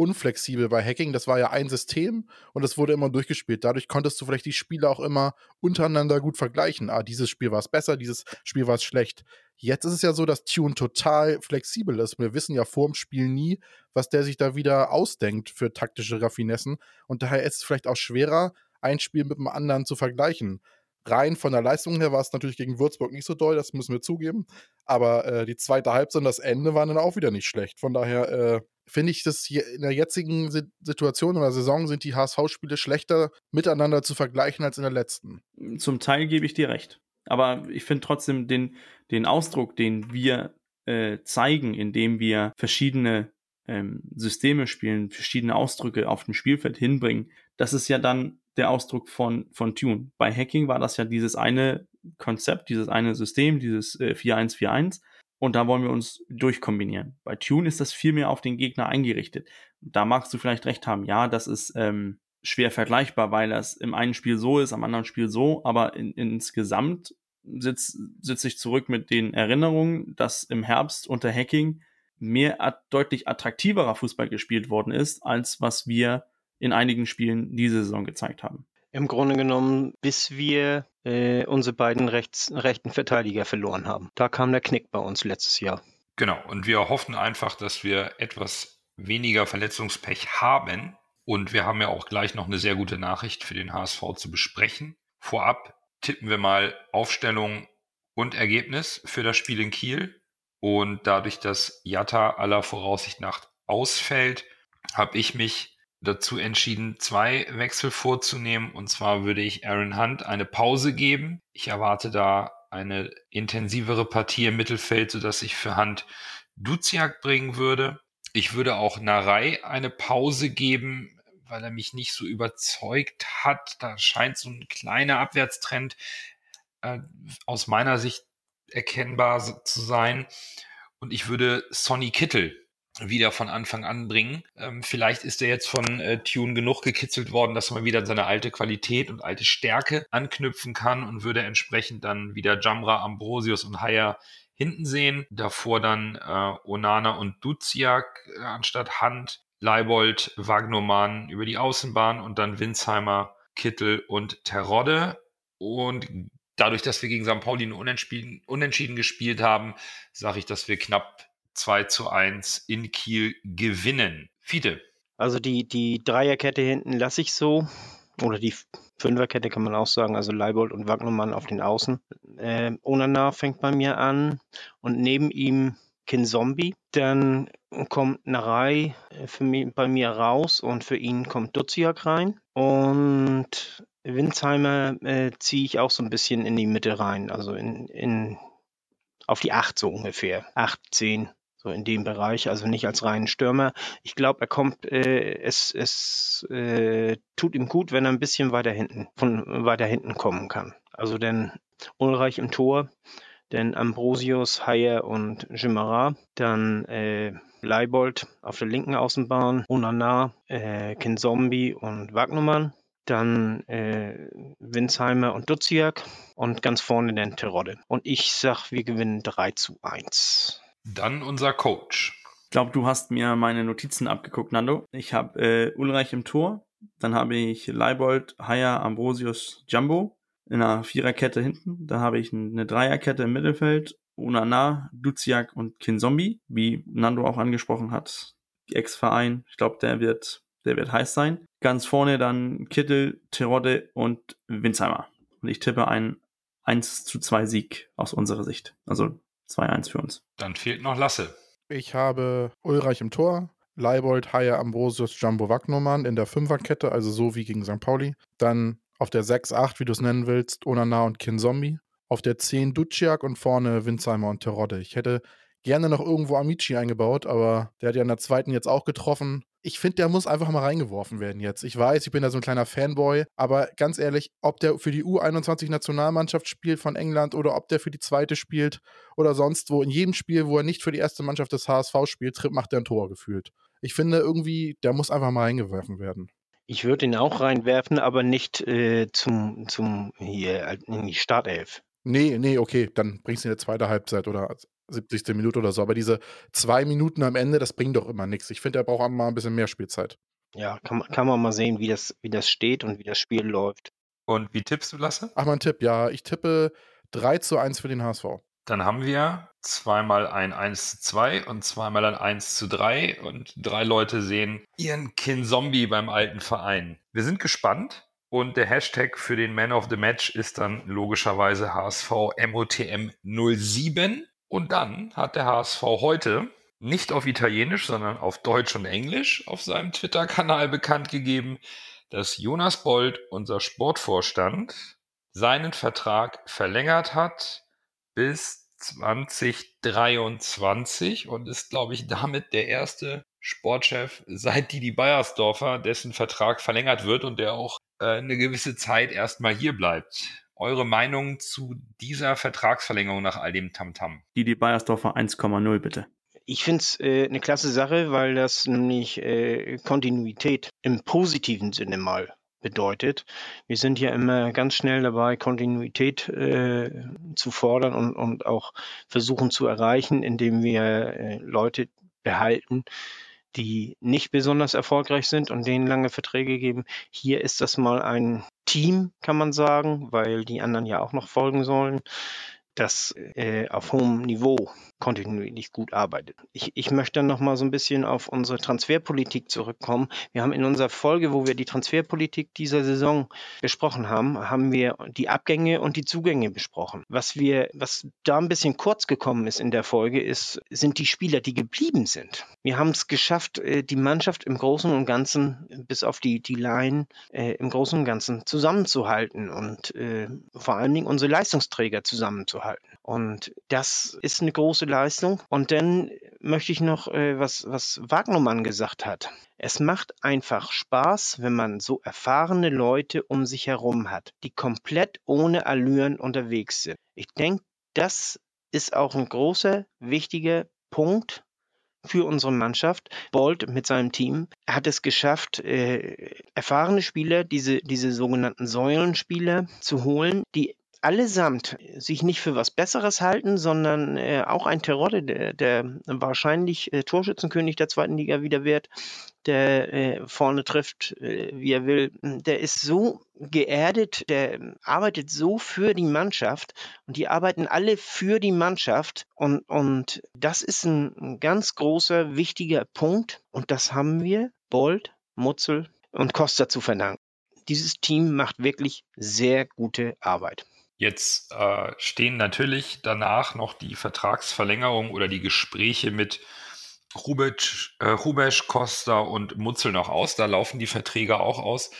unflexibel bei Hacking. Das war ja ein System und es wurde immer durchgespielt. Dadurch konntest du vielleicht die Spiele auch immer untereinander gut vergleichen. Ah, dieses Spiel war es besser, dieses Spiel war es schlecht. Jetzt ist es ja so, dass Tune total flexibel ist. Wir wissen ja vor dem Spiel nie, was der sich da wieder ausdenkt für taktische Raffinessen. Und daher ist es vielleicht auch schwerer, ein Spiel mit dem anderen zu vergleichen rein von der Leistung her war es natürlich gegen Würzburg nicht so doll, das müssen wir zugeben. Aber äh, die zweite Halbzeit und das Ende waren dann auch wieder nicht schlecht. Von daher äh, finde ich, dass hier in der jetzigen Situation oder Saison sind die HSV-Spiele schlechter miteinander zu vergleichen als in der letzten. Zum Teil gebe ich dir recht. Aber ich finde trotzdem den, den Ausdruck, den wir äh, zeigen, indem wir verschiedene ähm, Systeme spielen, verschiedene Ausdrücke auf dem Spielfeld hinbringen, das ist ja dann der Ausdruck von, von Tune. Bei Hacking war das ja dieses eine Konzept, dieses eine System, dieses äh, 4141. Und da wollen wir uns durchkombinieren. Bei Tune ist das viel mehr auf den Gegner eingerichtet. Da magst du vielleicht recht haben. Ja, das ist ähm, schwer vergleichbar, weil das im einen Spiel so ist, am anderen Spiel so. Aber in, insgesamt sitze sitz ich zurück mit den Erinnerungen, dass im Herbst unter Hacking mehr deutlich attraktiverer Fußball gespielt worden ist, als was wir in einigen Spielen diese Saison gezeigt haben. Im Grunde genommen, bis wir äh, unsere beiden rechts, rechten Verteidiger verloren haben. Da kam der Knick bei uns letztes Jahr. Genau, und wir hoffen einfach, dass wir etwas weniger Verletzungspech haben. Und wir haben ja auch gleich noch eine sehr gute Nachricht für den HSV zu besprechen. Vorab tippen wir mal Aufstellung und Ergebnis für das Spiel in Kiel. Und dadurch, dass Jatta aller Voraussicht nach ausfällt, habe ich mich dazu entschieden, zwei Wechsel vorzunehmen. Und zwar würde ich Aaron Hunt eine Pause geben. Ich erwarte da eine intensivere Partie im Mittelfeld, sodass ich für Hunt Duziak bringen würde. Ich würde auch Narei eine Pause geben, weil er mich nicht so überzeugt hat. Da scheint so ein kleiner Abwärtstrend äh, aus meiner Sicht erkennbar zu sein. Und ich würde Sonny Kittel wieder von Anfang an bringen. Ähm, vielleicht ist er jetzt von äh, Tune genug gekitzelt worden, dass man wieder seine alte Qualität und alte Stärke anknüpfen kann und würde entsprechend dann wieder Jamra, Ambrosius und Haya hinten sehen. Davor dann äh, Onana und Duziak äh, anstatt Hand. Leibold, Wagnoman über die Außenbahn und dann Winsheimer, Kittel und Terodde. Und dadurch, dass wir gegen St. Pauli unentschieden, unentschieden gespielt haben, sage ich, dass wir knapp 2 zu 1 in Kiel gewinnen. Fiete. Also die, die Dreierkette hinten lasse ich so. Oder die Fünferkette kann man auch sagen. Also Leibold und Wagnermann auf den Außen. Äh, Onana fängt bei mir an. Und neben ihm Kin Zombie. Dann kommt Narei für mich, bei mir raus und für ihn kommt Duziak rein. Und Winsheimer äh, ziehe ich auch so ein bisschen in die Mitte rein, also in, in auf die 8 so ungefähr. 8, 10, so in dem Bereich, also nicht als reinen Stürmer. Ich glaube, er kommt, äh, es, es äh, tut ihm gut, wenn er ein bisschen weiter hinten, von weiter hinten kommen kann. Also denn Ulreich im Tor, denn Ambrosius, Hayer und Jimara, dann äh, Leibold auf der linken Außenbahn, Onana, äh, Kinzombie und Wagnumann dann äh, Winsheimer und Duziak und ganz vorne dann Terodde. Und ich sag, wir gewinnen 3 zu 1. Dann unser Coach. Ich glaube, du hast mir meine Notizen abgeguckt, Nando. Ich habe äh, Ulreich im Tor, dann habe ich Leibold, Haier, Ambrosius, Jumbo in einer Viererkette hinten. Dann habe ich eine Dreierkette im Mittelfeld, Unana, Duziak und Kinzombie, wie Nando auch angesprochen hat. Ex-Verein, ich glaube, der wird, der wird heiß sein. Ganz vorne dann Kittel, Terodde und Winsheimer. Und ich tippe einen 1 zu 2 Sieg aus unserer Sicht. Also 2-1 für uns. Dann fehlt noch Lasse. Ich habe Ulreich im Tor, Leibold, Haier, Ambrosius, Jumbo Wagnumann in der Fünferkette, also so wie gegen St. Pauli. Dann auf der 6-8, wie du es nennen willst, Onana und Kinzombie. Auf der 10 Duciak und vorne Winsheimer und Terodde. Ich hätte gerne noch irgendwo Amici eingebaut, aber der hat ja in der zweiten jetzt auch getroffen ich finde, der muss einfach mal reingeworfen werden jetzt. Ich weiß, ich bin da so ein kleiner Fanboy, aber ganz ehrlich, ob der für die U21-Nationalmannschaft spielt von England oder ob der für die zweite spielt oder sonst wo, in jedem Spiel, wo er nicht für die erste Mannschaft des HSV spielt, macht er ein Tor gefühlt. Ich finde irgendwie, der muss einfach mal reingeworfen werden. Ich würde ihn auch reinwerfen, aber nicht äh, zum, zum hier in die Startelf. Nee, nee, okay, dann bringst du in der zweiten Halbzeit oder 70. Minute oder so. Aber diese zwei Minuten am Ende, das bringt doch immer nichts. Ich finde, er braucht mal ein bisschen mehr Spielzeit. Ja, kann, kann man mal sehen, wie das, wie das steht und wie das Spiel läuft. Und wie tippst du, Lasse? Ach, mein Tipp, ja. Ich tippe 3 zu 1 für den HSV. Dann haben wir zweimal ein 1 zu 2 und zweimal ein 1 zu 3 und drei Leute sehen ihren Kin-Zombie beim alten Verein. Wir sind gespannt und der Hashtag für den Man of the Match ist dann logischerweise HSV MOTM 07. Und dann hat der HSV heute nicht auf Italienisch, sondern auf Deutsch und Englisch auf seinem Twitter-Kanal bekannt gegeben, dass Jonas Bold, unser Sportvorstand, seinen Vertrag verlängert hat bis 2023 und ist, glaube ich, damit der erste Sportchef seit Didi Beiersdorfer, dessen Vertrag verlängert wird und der auch eine gewisse Zeit erstmal hier bleibt eure Meinung zu dieser Vertragsverlängerung nach all dem Tamtam? Die die Bayersdorfer 1,0 bitte. Ich finde es äh, eine klasse Sache, weil das nämlich äh, Kontinuität im positiven Sinne mal bedeutet. Wir sind ja immer ganz schnell dabei, Kontinuität äh, zu fordern und, und auch versuchen zu erreichen, indem wir äh, Leute behalten, die nicht besonders erfolgreich sind und denen lange Verträge geben. Hier ist das mal ein Team, kann man sagen, weil die anderen ja auch noch folgen sollen, das äh, auf hohem Niveau kontinuierlich gut arbeitet. Ich, ich möchte noch mal so ein bisschen auf unsere Transferpolitik zurückkommen. Wir haben in unserer Folge, wo wir die Transferpolitik dieser Saison besprochen haben, haben wir die Abgänge und die Zugänge besprochen. Was wir, was da ein bisschen kurz gekommen ist in der Folge, ist, sind die Spieler, die geblieben sind. Wir haben es geschafft, äh, die Mannschaft im Großen und Ganzen, bis auf die, die Line, äh, im Großen und Ganzen zusammenzuhalten und äh, vor allen Dingen unsere Leistungsträger zusammenzuhalten. Und das ist eine große Leistung. Und dann möchte ich noch, äh, was, was Wagnermann gesagt hat. Es macht einfach Spaß, wenn man so erfahrene Leute um sich herum hat, die komplett ohne Allüren unterwegs sind. Ich denke, das ist auch ein großer, wichtiger Punkt für unsere Mannschaft. Bolt mit seinem Team hat es geschafft, äh, erfahrene Spieler, diese, diese sogenannten Säulenspieler zu holen, die allesamt sich nicht für was Besseres halten, sondern äh, auch ein Terodde, der, der wahrscheinlich äh, Torschützenkönig der zweiten Liga wieder wird, der äh, vorne trifft, äh, wie er will, der ist so geerdet, der arbeitet so für die Mannschaft und die arbeiten alle für die Mannschaft und, und das ist ein, ein ganz großer, wichtiger Punkt und das haben wir Bold, Mutzel und Costa zu verdanken. Dieses Team macht wirklich sehr gute Arbeit. Jetzt äh, stehen natürlich danach noch die Vertragsverlängerung oder die Gespräche mit Rubic, äh, Rubesch, Costa und Mutzel noch aus. Da laufen die Verträge auch aus.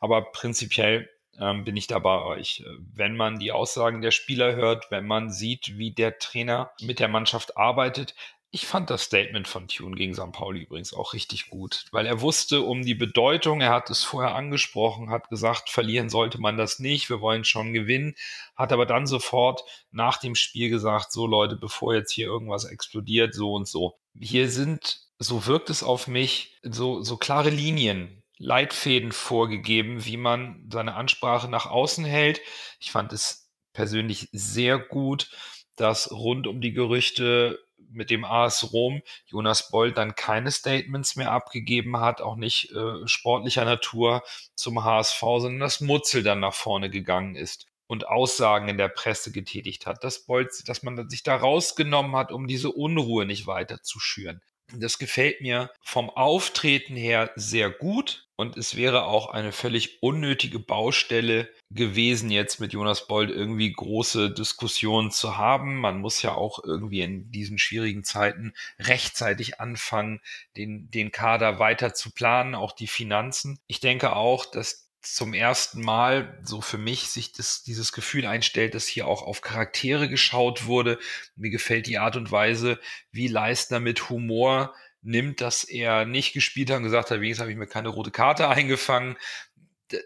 Aber prinzipiell ähm, bin ich da bei euch. Wenn man die Aussagen der Spieler hört, wenn man sieht, wie der Trainer mit der Mannschaft arbeitet, ich fand das Statement von Tune gegen St. Pauli übrigens auch richtig gut, weil er wusste um die Bedeutung, er hat es vorher angesprochen, hat gesagt, verlieren sollte man das nicht, wir wollen schon gewinnen, hat aber dann sofort nach dem Spiel gesagt, so Leute, bevor jetzt hier irgendwas explodiert, so und so. Hier sind, so wirkt es auf mich, so, so klare Linien, Leitfäden vorgegeben, wie man seine Ansprache nach außen hält. Ich fand es persönlich sehr gut, dass rund um die Gerüchte mit dem AS Rom Jonas Boll dann keine Statements mehr abgegeben hat, auch nicht äh, sportlicher Natur zum HSV, sondern dass Mutzel dann nach vorne gegangen ist und Aussagen in der Presse getätigt hat, dass, Boll, dass man sich da rausgenommen hat, um diese Unruhe nicht weiter zu schüren. Das gefällt mir vom Auftreten her sehr gut und es wäre auch eine völlig unnötige Baustelle gewesen, jetzt mit Jonas Bold irgendwie große Diskussionen zu haben. Man muss ja auch irgendwie in diesen schwierigen Zeiten rechtzeitig anfangen, den, den Kader weiter zu planen, auch die Finanzen. Ich denke auch, dass zum ersten Mal so für mich sich das, dieses Gefühl einstellt, dass hier auch auf Charaktere geschaut wurde. Mir gefällt die Art und Weise, wie Leistner mit Humor nimmt, dass er nicht gespielt hat und gesagt hat, wenigstens habe ich mir keine rote Karte eingefangen.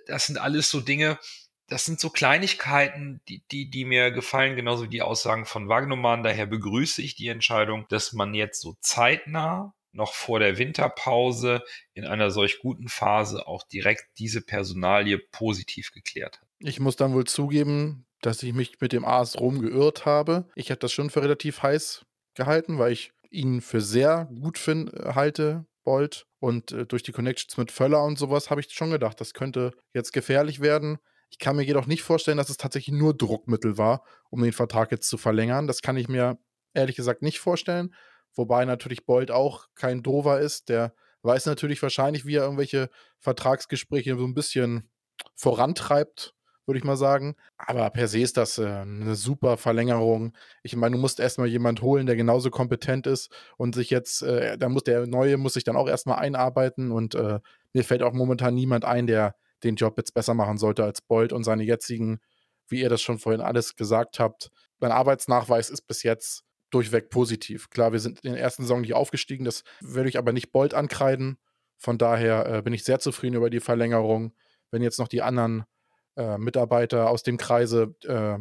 Das sind alles so Dinge, das sind so Kleinigkeiten, die, die, die mir gefallen, genauso wie die Aussagen von Wagnumann. Daher begrüße ich die Entscheidung, dass man jetzt so zeitnah noch vor der Winterpause in einer solch guten Phase auch direkt diese Personalie positiv geklärt hat. Ich muss dann wohl zugeben, dass ich mich mit dem AS Rom geirrt habe. Ich habe das schon für relativ heiß gehalten, weil ich ihn für sehr gut find, äh, halte, Bolt. Und äh, durch die Connections mit Völler und sowas habe ich schon gedacht, das könnte jetzt gefährlich werden. Ich kann mir jedoch nicht vorstellen, dass es tatsächlich nur Druckmittel war, um den Vertrag jetzt zu verlängern. Das kann ich mir ehrlich gesagt nicht vorstellen. Wobei natürlich Bolt auch kein Dover ist. Der weiß natürlich wahrscheinlich, wie er irgendwelche Vertragsgespräche so ein bisschen vorantreibt, würde ich mal sagen. Aber per se ist das äh, eine super Verlängerung. Ich meine, du musst erstmal jemand holen, der genauso kompetent ist und sich jetzt, äh, da muss der Neue muss sich dann auch erstmal einarbeiten und äh, mir fällt auch momentan niemand ein, der den Job jetzt besser machen sollte als Bolt und seine jetzigen, wie ihr das schon vorhin alles gesagt habt. Mein Arbeitsnachweis ist bis jetzt durchweg positiv. Klar, wir sind in der ersten Saison nicht aufgestiegen, das würde ich aber nicht Bolt ankreiden. Von daher äh, bin ich sehr zufrieden über die Verlängerung. Wenn jetzt noch die anderen äh, Mitarbeiter aus dem Kreise, äh,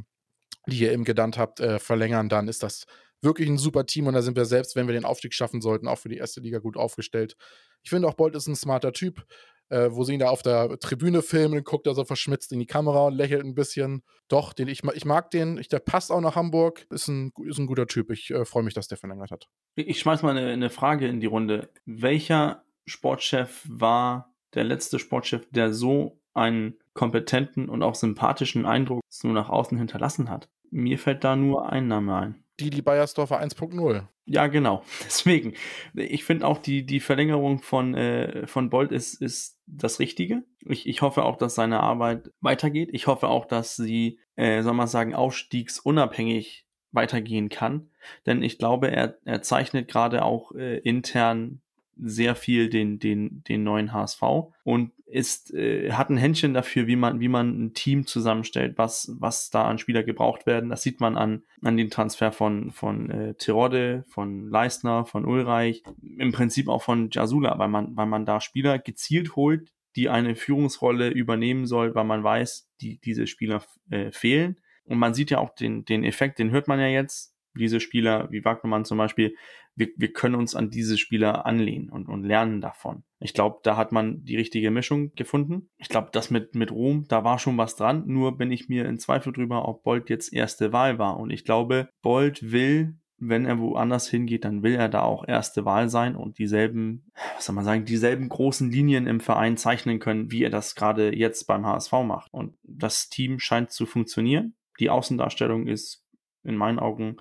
die ihr eben genannt habt, äh, verlängern, dann ist das wirklich ein super Team und da sind wir selbst, wenn wir den Aufstieg schaffen sollten, auch für die erste Liga gut aufgestellt. Ich finde auch Bolt ist ein smarter Typ äh, wo sie ihn da auf der Tribüne filmen, guckt er so verschmitzt in die Kamera und lächelt ein bisschen. Doch, den, ich, ich mag den, ich, der passt auch nach Hamburg, ist ein, ist ein guter Typ. Ich äh, freue mich, dass der verlängert hat. Ich schmeiß mal eine, eine Frage in die Runde. Welcher Sportchef war der letzte Sportchef, der so einen kompetenten und auch sympathischen Eindruck nur nach außen hinterlassen hat? Mir fällt da nur ein Name ein die, die Bayersdorfer 1.0. Ja, genau. Deswegen, ich finde auch die, die Verlängerung von, äh, von Bolt ist, ist das Richtige. Ich, ich hoffe auch, dass seine Arbeit weitergeht. Ich hoffe auch, dass sie, äh, soll man sagen, aufstiegsunabhängig weitergehen kann. Denn ich glaube, er, er zeichnet gerade auch äh, intern sehr viel den, den, den neuen HSV und ist, äh, hat ein Händchen dafür, wie man, wie man ein Team zusammenstellt, was, was da an Spieler gebraucht werden. Das sieht man an, an den Transfer von, von äh, Tirode, von Leistner, von Ulreich, im Prinzip auch von Jasula, weil man, weil man da Spieler gezielt holt, die eine Führungsrolle übernehmen soll, weil man weiß, die, diese Spieler äh, fehlen. Und man sieht ja auch den, den Effekt, den hört man ja jetzt. Diese Spieler wie Wagnermann zum Beispiel wir, wir können uns an diese Spieler anlehnen und, und lernen davon. Ich glaube, da hat man die richtige Mischung gefunden. Ich glaube, das mit, mit Rom, da war schon was dran. Nur bin ich mir in Zweifel drüber, ob Bolt jetzt erste Wahl war. Und ich glaube, Bolt will wenn er woanders hingeht, dann will er da auch erste Wahl sein und dieselben, was soll man sagen, dieselben großen Linien im Verein zeichnen können, wie er das gerade jetzt beim HSV macht. Und das Team scheint zu funktionieren. Die Außendarstellung ist in meinen Augen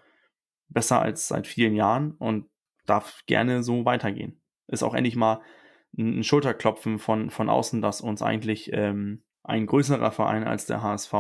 besser als seit vielen Jahren und darf gerne so weitergehen. Ist auch endlich mal ein Schulterklopfen von, von außen, dass uns eigentlich ähm, ein größerer Verein als der HSV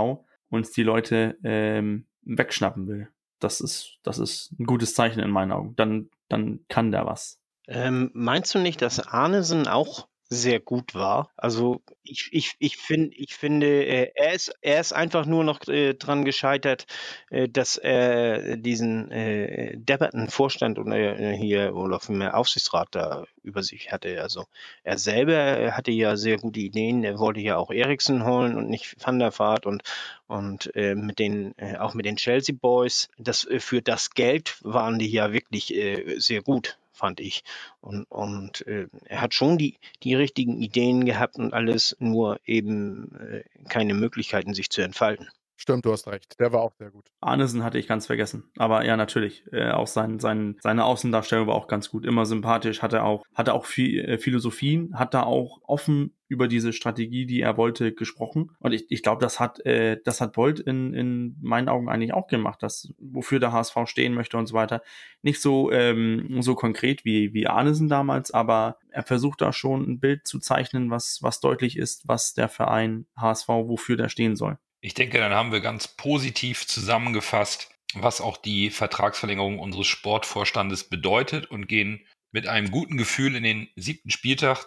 uns die Leute ähm, wegschnappen will das ist, das ist ein gutes Zeichen in meinen Augen. Dann, dann kann der was. Ähm, meinst du nicht, dass Arnesen auch sehr gut war. Also ich, ich, ich, find, ich finde, äh, er, ist, er ist einfach nur noch äh, dran gescheitert, äh, dass er diesen äh, depperten Vorstand oder äh, hier oder vielmehr Aufsichtsrat da über sich hatte. Also er selber hatte ja sehr gute Ideen. Er wollte ja auch Eriksen holen und nicht Van der Vaart und, und äh, mit den, äh, auch mit den Chelsea Boys. Das, äh, für das Geld waren die ja wirklich äh, sehr gut fand ich. Und, und äh, er hat schon die, die richtigen Ideen gehabt und alles, nur eben äh, keine Möglichkeiten, sich zu entfalten. Stimmt, du hast recht. Der war auch sehr gut. Arnesen hatte ich ganz vergessen. Aber ja, natürlich. Äh, auch sein, sein, seine Außendarstellung war auch ganz gut. Immer sympathisch. Hatte auch, hatte auch viel, äh, Philosophien. Hat da auch offen über diese Strategie, die er wollte, gesprochen. Und ich, ich glaube, das hat, äh, das hat Bolt in, in meinen Augen eigentlich auch gemacht, das, wofür der HSV stehen möchte und so weiter. Nicht so, ähm, so konkret wie, wie Arnesen damals, aber er versucht da schon ein Bild zu zeichnen, was, was deutlich ist, was der Verein HSV, wofür der stehen soll. Ich denke, dann haben wir ganz positiv zusammengefasst, was auch die Vertragsverlängerung unseres Sportvorstandes bedeutet und gehen mit einem guten Gefühl in den siebten Spieltag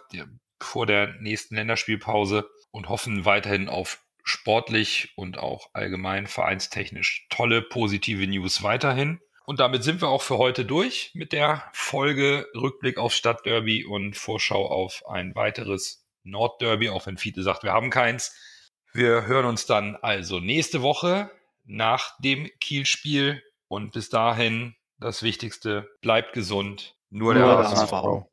vor der nächsten Länderspielpause und hoffen weiterhin auf sportlich und auch allgemein vereinstechnisch tolle positive News weiterhin. Und damit sind wir auch für heute durch mit der Folge Rückblick auf Stadtderby und Vorschau auf ein weiteres Nordderby, auch wenn Fiete sagt, wir haben keins. Wir hören uns dann also nächste Woche nach dem Kielspiel und bis dahin das Wichtigste, bleibt gesund. Nur, der HSV.